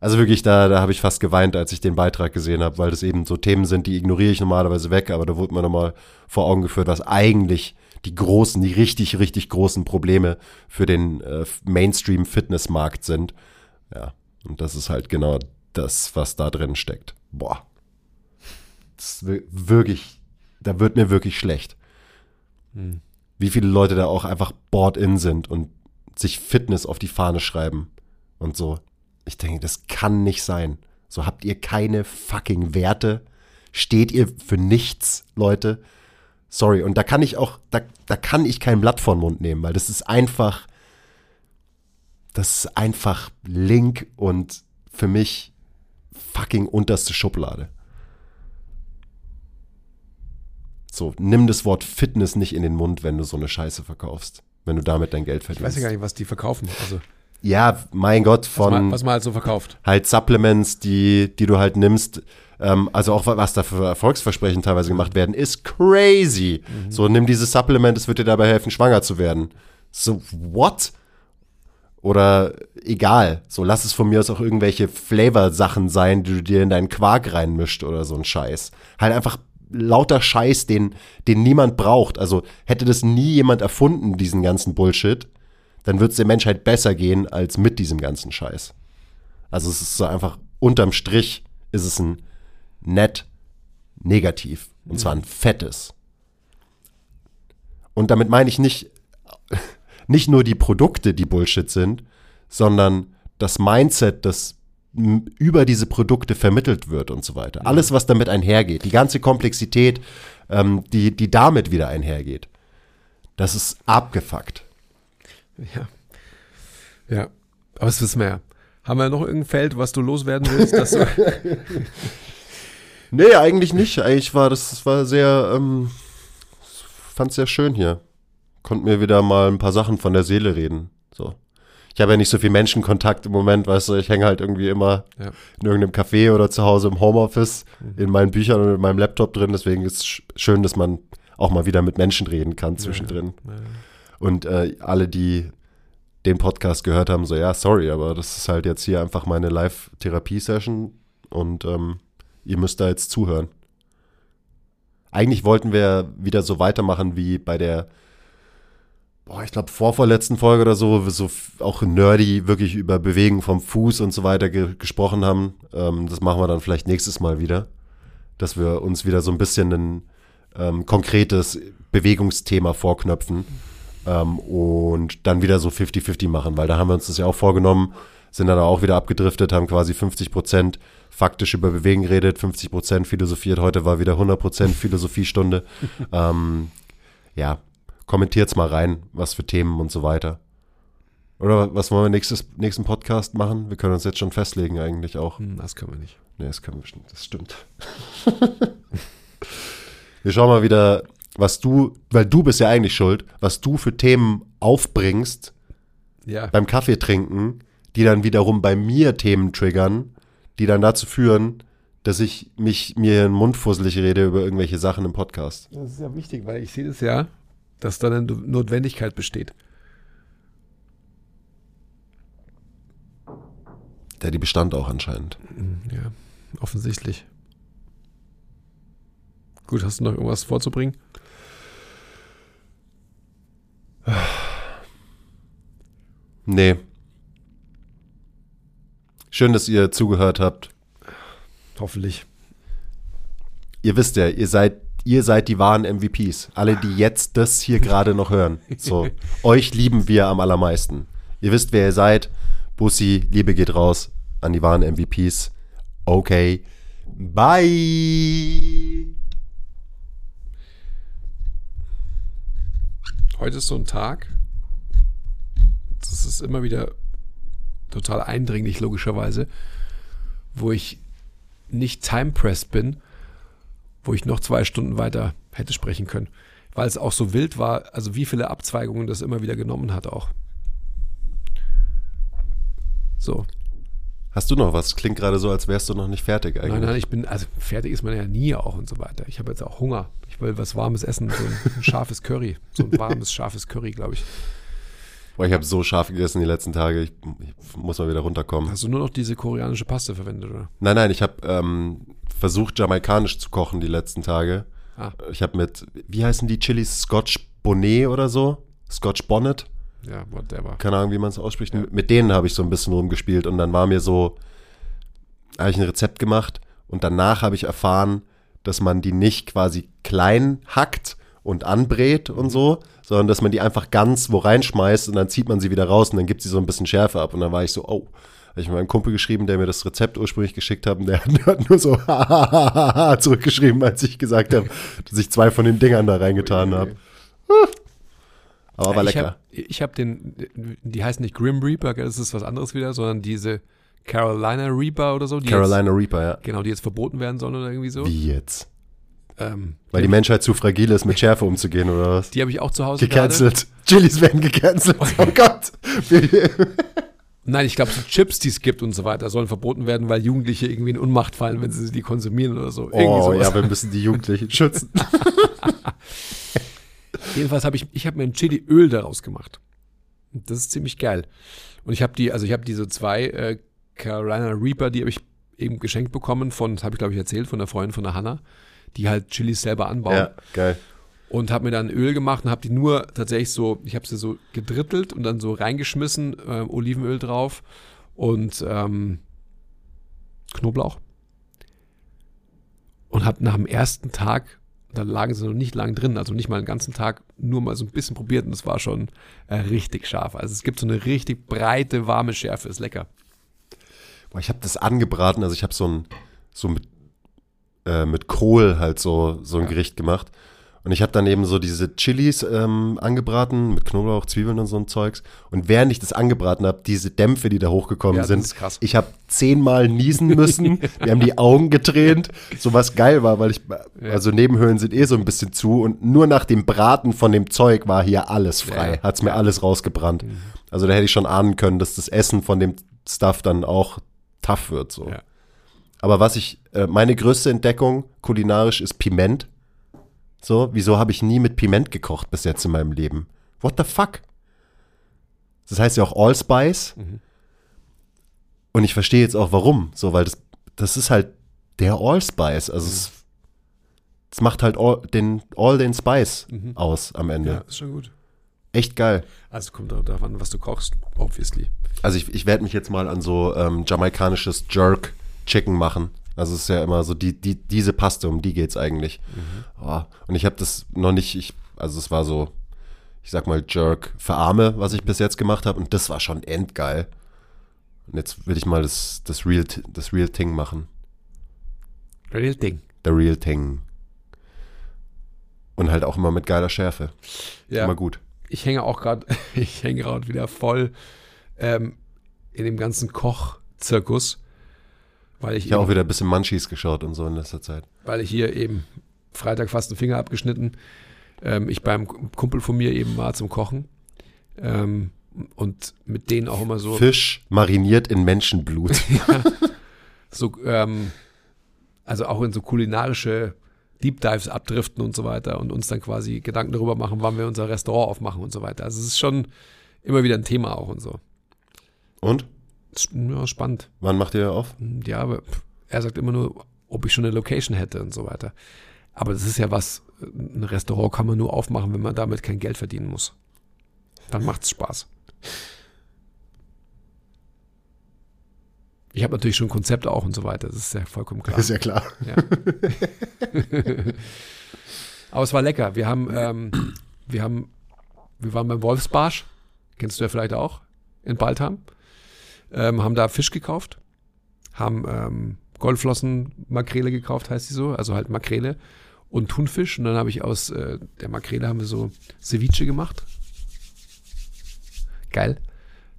Also wirklich, da, da habe ich fast geweint, als ich den Beitrag gesehen habe, weil das eben so Themen sind, die ignoriere ich normalerweise weg, aber da wurde mir nochmal vor Augen geführt, was eigentlich die großen, die richtig, richtig großen Probleme für den äh, Mainstream-Fitnessmarkt sind. Ja, und das ist halt genau das, was da drin steckt. Boah. Das ist wir- wirklich, da wird mir wirklich schlecht. Wie viele Leute da auch einfach bored in sind und sich Fitness auf die Fahne schreiben und so. Ich denke, das kann nicht sein. So habt ihr keine fucking Werte. Steht ihr für nichts, Leute. Sorry. Und da kann ich auch, da, da kann ich kein Blatt vor den Mund nehmen, weil das ist einfach, das ist einfach Link und für mich fucking unterste Schublade. So, nimm das Wort Fitness nicht in den Mund, wenn du so eine Scheiße verkaufst. Wenn du damit dein Geld Ich verdienst. weiß ja gar nicht, was die verkaufen. Also, Ja, mein Gott, was, von man, was man halt so verkauft. halt Supplements, die, die du halt nimmst, ähm, also auch was da für Erfolgsversprechen teilweise gemacht werden, ist crazy. So, nimm dieses Supplement, es wird dir dabei helfen, schwanger zu werden. So, what? Oder egal, so lass es von mir aus auch irgendwelche Flavor-Sachen sein, die du dir in deinen Quark reinmischt oder so ein Scheiß. Halt einfach lauter Scheiß, den, den niemand braucht. Also hätte das nie jemand erfunden, diesen ganzen Bullshit, dann wird es der Menschheit besser gehen als mit diesem ganzen Scheiß. Also es ist so einfach, unterm Strich ist es ein nett negativ. Und zwar ein fettes. Und damit meine ich nicht, nicht nur die Produkte, die Bullshit sind, sondern das Mindset, das über diese Produkte vermittelt wird und so weiter. Alles, was damit einhergeht, die ganze Komplexität, ähm, die, die damit wieder einhergeht. Das ist abgefuckt. Ja. Ja. Aber wissen wir ja. Haben wir noch irgendein Feld, was du loswerden willst? Dass du, Nee, eigentlich nicht. Eigentlich war das, das war sehr, ähm, fand's sehr schön hier. Konnte mir wieder mal ein paar Sachen von der Seele reden. So. Ich habe ja nicht so viel Menschenkontakt im Moment, weißt du, ich hänge halt irgendwie immer Ja. in irgendeinem Café oder zu Hause im Homeoffice in meinen Büchern und in meinem Laptop drin. Deswegen ist es sch- schön, dass man auch mal wieder mit Menschen reden kann zwischendrin. Und äh, alle, die den Podcast gehört haben, so, ja, sorry, aber das ist halt jetzt hier einfach meine Live-Therapie-Session und ähm, ihr müsst da jetzt zuhören. Eigentlich wollten wir wieder so weitermachen wie bei der, boah, ich glaube, vorvorletzten Folge oder so, wo wir so auch nerdy wirklich über Bewegen vom Fuß und so weiter ge gesprochen haben. Ähm, das machen wir dann vielleicht nächstes Mal wieder, dass wir uns wieder so ein bisschen ein ähm, konkretes Bewegungsthema vorknöpfen ähm, und dann wieder so 50-50 machen, weil da haben wir uns das ja auch vorgenommen, sind dann auch wieder abgedriftet, haben quasi 50 Prozent faktisch über Bewegen geredet, 50 Prozent philosophiert. Heute war wieder 100 Prozent Philosophiestunde. ähm, ja, kommentiert's mal rein, was für Themen und so weiter. Oder was wollen wir nächstes, nächsten Podcast machen? Wir können uns jetzt schon festlegen eigentlich auch. Hm, das können wir nicht. Nee, das können wir bestimmt. Das stimmt. wir schauen mal wieder, was du, weil du bist ja eigentlich schuld, was du für Themen aufbringst Ja. beim Kaffee trinken, die dann wiederum bei mir Themen triggern, die dann dazu führen, dass ich mich mir in den Mund fusselig rede über irgendwelche Sachen im Podcast. Das ist ja wichtig, weil ich sehe das ja, dass da eine Notwendigkeit besteht. Der die bestand auch anscheinend. Ja, offensichtlich. Gut, hast du noch irgendwas vorzubringen? Nee. Schön, dass ihr zugehört habt. Hoffentlich. Ihr wisst ja, ihr seid, ihr seid die wahren MVPs. Alle, die jetzt das hier gerade noch hören. So, euch lieben wir am allermeisten. Ihr wisst, wer ihr seid. Bussi, Liebe geht raus an die wahren MVPs. Okay. Bye. Heute ist so ein Tag. Das ist immer wieder total eindringlich, logischerweise, wo ich nicht time-pressed bin, wo ich noch zwei Stunden weiter hätte sprechen können. Weil es auch so wild war, also wie viele Abzweigungen das immer wieder genommen hat auch. So. Hast du noch was? Klingt gerade so, als wärst du noch nicht fertig eigentlich. Nein, nein, ich bin, also fertig ist man ja nie auch und so weiter. Ich habe jetzt auch Hunger. Ich will was Warmes essen, so ein, scharfes Curry. So ein warmes, scharfes Curry, glaube ich. Boah, ich habe so scharf gegessen die letzten Tage. Ich, ich muss mal wieder runterkommen. Hast du nur noch diese koreanische Paste verwendet, oder? Nein, nein, ich habe ähm, versucht, jamaikanisch zu kochen die letzten Tage. Ah. Ich habe mit, wie heißen die Chilis? Scotch Bonnet oder so? Scotch Bonnet? Ja, whatever. Keine Ahnung, wie man es ausspricht. Mit, mit denen habe ich so ein bisschen rumgespielt und dann war mir so, habe ich ein Rezept gemacht und danach habe ich erfahren, dass man die nicht quasi klein hackt und anbrät und so, sondern dass man die einfach ganz wo reinschmeißt und dann zieht man sie wieder raus und dann gibt sie so ein bisschen Schärfe ab und dann war ich so, oh, habe ich meinem Kumpel geschrieben, der mir das Rezept ursprünglich geschickt hat und der, hat nur so zurückgeschrieben, als ich gesagt habe, dass ich zwei von den Dingern da reingetan habe. Aber war lecker. Hab, ich habe den, die heißen nicht Grim Reaper, das ist was anderes wieder, sondern diese Carolina Reaper oder so. Carolina Reaper, ja. Jetzt, genau, die jetzt verboten werden sollen oder irgendwie so. Wie jetzt? Ähm, Weil die Menschheit zu fragil ist, mit Schärfe umzugehen, oder was? die habe ich auch zu Hause Gecancelt. Chilis werden gecancelt. Oh Gott. Nein, ich glaube, so Chips, die es gibt und so weiter, sollen verboten werden, weil Jugendliche irgendwie in Unmacht fallen, wenn sie die konsumieren oder so. Oh, ja, wir müssen die Jugendlichen schützen. Jedenfalls habe ich, ich habe mir ein Chili-Öl daraus gemacht. Und das ist ziemlich geil. Und ich habe die, also ich habe diese zwei äh, Carolina Reaper, die habe ich eben geschenkt bekommen von, das habe ich glaube ich erzählt, von der Freundin von der Hanna, die halt Chilis selber anbauen. ja, geil. Und habe mir dann Öl gemacht und habe die nur tatsächlich so, ich habe sie so gedrittelt und dann so reingeschmissen, äh, Olivenöl drauf und ähm, Knoblauch. Und habe nach dem ersten Tag, da lagen sie noch nicht lang drin, also nicht mal einen ganzen Tag, nur mal so ein bisschen probiert und es war schon äh, richtig scharf. Also es gibt so eine richtig breite, warme Schärfe, ist lecker. Boah, ich habe das angebraten, also ich habe so ein, so mit, äh, mit Kohl halt so, so ein Ja. Gericht gemacht. Und ich habe dann eben so diese Chilis ähm, angebraten mit Knoblauch, Zwiebeln und so ein Zeugs. Und während ich das angebraten habe, diese Dämpfe, die da hochgekommen Ja, sind, ich habe zehnmal niesen müssen. Wir haben die Augen getränt, so was geil war, weil ich, also Nebenhöhlen sind eh so ein bisschen zu und nur nach dem Braten von dem Zeug war hier alles frei. Ja. Hat's mir alles rausgebrannt. Mhm. Also da hätte ich schon ahnen können, dass das Essen von dem Stuff dann auch tough wird. So. Aber was ich, äh, meine größte Entdeckung kulinarisch ist Piment. So, wieso habe ich nie mit Piment gekocht bis jetzt in meinem Leben? What the fuck? Das heißt ja auch Allspice. Mhm. Und ich verstehe jetzt auch warum. So, weil das, das ist halt der Allspice. Also es, es macht halt all den, all den Spice Mhm. aus am Ende. Ja, ist schon gut. Echt geil. Also kommt auch darauf an, was du kochst, obviously. Also ich, ich werde mich jetzt mal an so ähm, jamaikanisches Jerk Chicken machen. Also es ist ja immer so die, die, diese Paste, um die geht's eigentlich. Oh, und ich habe das noch nicht, ich, also es war so, ich sag mal Jerk für Arme, was ich bis jetzt gemacht habe. Und das war schon endgeil. Und jetzt will ich mal das, das, Real, das Real Thing machen. Real Ding. The Real Thing. Und halt auch immer mit geiler Schärfe. Ja. Immer gut. Ich hänge auch gerade, ich hänge gerade wieder voll ähm, in dem ganzen Koch-Zirkus, weil ich, Ich habe auch wieder ein bisschen Munchies geschaut und so in letzter Zeit. weil ich hier eben Freitag fast einen Finger abgeschnitten, ähm, ich beim Kumpel von mir eben war zum Kochen ähm, und mit denen auch immer so Fisch mariniert in Menschenblut. so, ähm, also auch in so kulinarische Deep Dives abdriften und so weiter und uns dann quasi Gedanken darüber machen, wann wir unser Restaurant aufmachen und so weiter. Also es ist schon immer wieder ein Thema auch und so. Und? Das ja, spannend. Wann macht ihr auf? Ja, aber er sagt immer nur, ob ich schon eine Location hätte und so weiter. Aber das ist ja was, ein Restaurant kann man nur aufmachen, wenn man damit kein Geld verdienen muss. Dann macht's Spaß. Ich habe natürlich schon Konzepte auch und so weiter, das ist ja vollkommen klar. Ist ja klar. Ja. Aber es war lecker. Wir haben, ähm, wir haben, wir waren beim Wolfsbarsch, kennst du ja vielleicht auch, in Baltham, ähm, haben da Fisch gekauft, haben ähm, Goldflossen Makrele gekauft, heißt die so, also halt Makrele und Thunfisch. Und dann habe ich aus äh, der Makrele haben wir so Ceviche gemacht. Geil.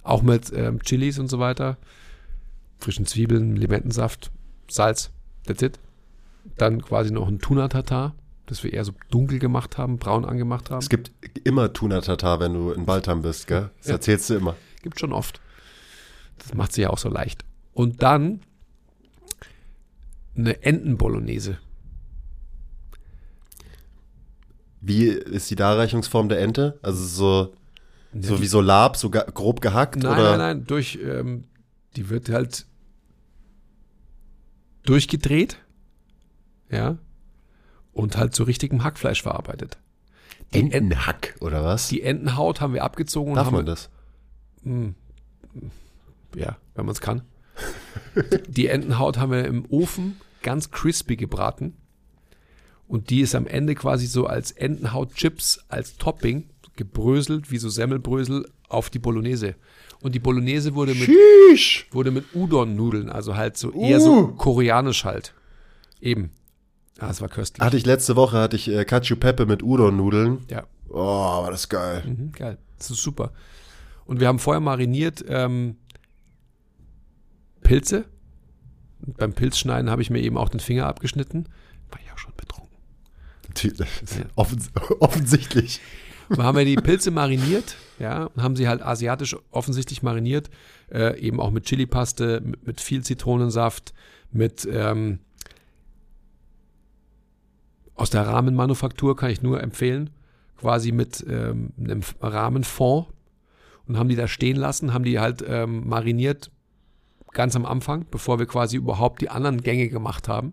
Auch mit ähm, Chilis und so weiter. Frischen Zwiebeln, Limettensaft, Salz. That's it. Dann quasi noch ein Tuna-Tatar, das wir eher so dunkel gemacht haben, braun angemacht haben. Es gibt immer Tuna-Tatar, wenn du in Baltham bist, gell? Das Ja. erzählst du immer. Gibt schon oft. Das macht sie ja auch so leicht. Und dann eine Entenbolognese. Wie ist die Darreichungsform der Ente? Also so, so die- wie so Lab, so grob gehackt? Nein, oder? nein, nein, durch, ähm, die wird halt durchgedreht, ja, und halt zu richtigem Hackfleisch verarbeitet. Die, Enten, Entenhack, oder was? die Entenhaut haben wir abgezogen und Darf haben man das? Ja, wenn man es kann. Die Entenhaut haben wir im Ofen ganz crispy gebraten. Und die ist am Ende quasi so als Entenhaut-Chips, als Topping gebröselt, wie so Semmelbrösel, auf die Bolognese. Und die Bolognese wurde mit, wurde mit Udon-Nudeln, also halt so eher so Uh. koreanisch halt. Eben. Ah, es war köstlich. Hatte ich letzte Woche, hatte ich äh, Cacio Pepe mit Udon-Nudeln. ja. Oh, war das geil. Mhm, geil. Das ist super. Und wir haben vorher mariniert ähm, Pilze. Und beim Pilzschneiden habe ich mir eben auch den Finger abgeschnitten. War ich auch schon betrunken. Offens offensichtlich. Wir haben ja die Pilze mariniert, ja, und haben sie halt asiatisch offensichtlich mariniert, äh, eben auch mit Chilipaste, mit, mit viel Zitronensaft, mit ähm, aus der Rahmenmanufaktur kann ich nur empfehlen, quasi mit ähm, einem Rahmenfond und haben die da stehen lassen, haben die halt ähm, mariniert ganz am Anfang, bevor wir quasi überhaupt die anderen Gänge gemacht haben.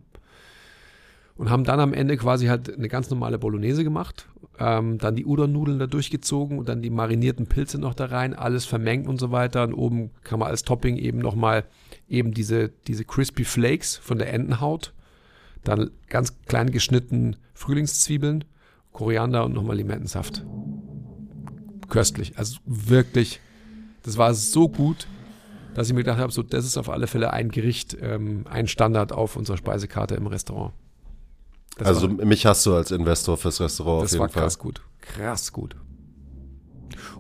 Und haben dann am Ende quasi halt eine ganz normale Bolognese gemacht, ähm, dann die Udon-Nudeln da durchgezogen und dann die marinierten Pilze noch da rein, alles vermengt und so weiter. Und oben kann man als Topping eben nochmal eben diese, diese Crispy Flakes von der Entenhaut, dann ganz klein geschnitten Frühlingszwiebeln, Koriander und nochmal Limettensaft. Köstlich, also wirklich, das war so gut, dass ich mir gedacht habe, so, das ist auf alle Fälle ein Gericht, ähm, ein Standard auf unserer Speisekarte im Restaurant. Das also war, mich hast du als Investor fürs Restaurant auf das jeden war Fall. krass gut. Krass gut.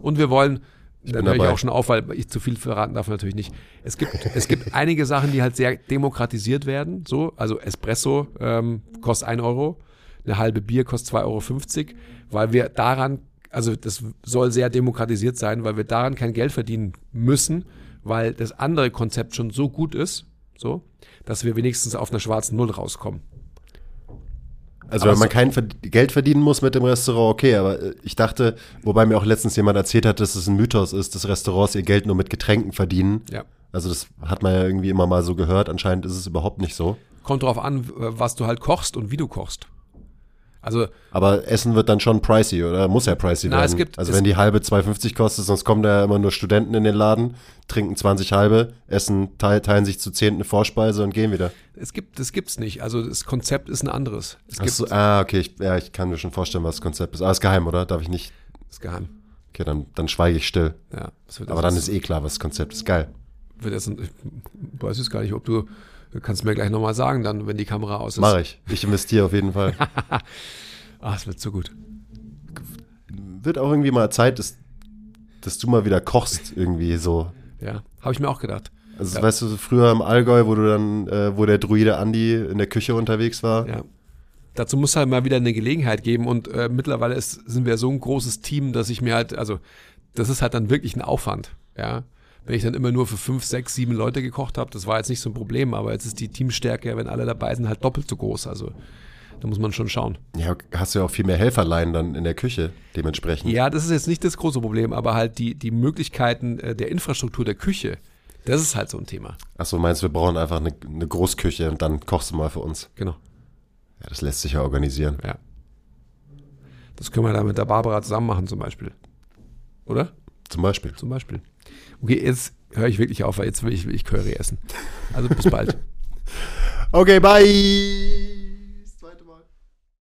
Und wir wollen, da bin höre ich auch schon auf, weil ich zu viel verraten darf natürlich nicht. Es gibt, es gibt einige Sachen, die halt sehr demokratisiert werden. So, also Espresso ähm, kostet 1 Euro, eine halbe Bier kostet 2,50 Euro, weil wir daran, also das soll sehr demokratisiert sein, weil wir daran kein Geld verdienen müssen, weil das andere Konzept schon so gut ist, so, dass wir wenigstens auf einer schwarzen Null rauskommen. Also Aber wenn man kein Verd- Geld verdienen muss mit dem Restaurant, okay, aber äh, ich dachte, wobei mir auch letztens jemand erzählt hat, dass es ein Mythos ist, dass Restaurants ihr Geld nur mit Getränken verdienen. Ja. Also das hat man ja irgendwie immer mal so gehört, anscheinend ist es überhaupt nicht so. Kommt drauf an, was du halt kochst und wie du kochst. Also Aber Essen wird dann schon pricey, oder? Muss ja pricey Na, werden. es gibt- also es- wenn die halbe 2,50 kostet, sonst kommen da ja immer nur Studenten in den Laden, trinken 20 halbe, essen, teil, teilen sich zu zehn eine Vorspeise und gehen wieder. es gibt, das gibt's nicht. Also das Konzept ist ein anderes. Es Ach gibt so, ah, okay, ich, ja, ich kann mir schon vorstellen, was das Konzept ist. Aber ist geheim, oder? Darf ich nicht? ist geheim. Okay, dann, dann schweige ich still. Ja, das wird Aber dann ist eh klar, was das Konzept ist. Geil. wird jetzt, ich weiß jetzt gar nicht, ob du, du kannst mir gleich nochmal sagen, dann, wenn die Kamera aus ist. Mache ich. Ich investiere auf jeden Fall. Ah, es wird so gut. Wird auch irgendwie mal Zeit, dass, dass du mal wieder kochst, irgendwie so. Ja, habe ich mir auch gedacht. Also Ja. weißt du, früher im Allgäu, wo du dann, äh, wo der Druide Andi in der Küche unterwegs war. Ja. Dazu muss halt mal wieder eine Gelegenheit geben und äh, mittlerweile ist, sind wir so ein großes Team, dass ich mir halt, also das ist halt dann wirklich ein Aufwand, ja. Wenn ich dann immer nur für fünf, sechs, sieben Leute gekocht habe, das war jetzt nicht so ein Problem, aber jetzt ist die Teamstärke, wenn alle dabei sind, halt doppelt so groß. Also da muss man schon schauen. Ja, hast du ja auch viel mehr Helferlein dann in der Küche dementsprechend. Ja, das ist jetzt nicht das große Problem, aber halt die, die Möglichkeiten äh, der Infrastruktur der Küche, das ist halt so ein Thema. Achso, meinst du, wir brauchen einfach eine, eine Großküche und dann kochst du mal für uns. Genau, Ja, das lässt sich ja organisieren. ja. Das können wir da mit der Barbara zusammen machen zum Beispiel. Oder? Zum Beispiel. Zum Beispiel. Okay, jetzt höre ich wirklich auf, weil jetzt will ich, ich Curry essen. Also bis bald. Okay, bye!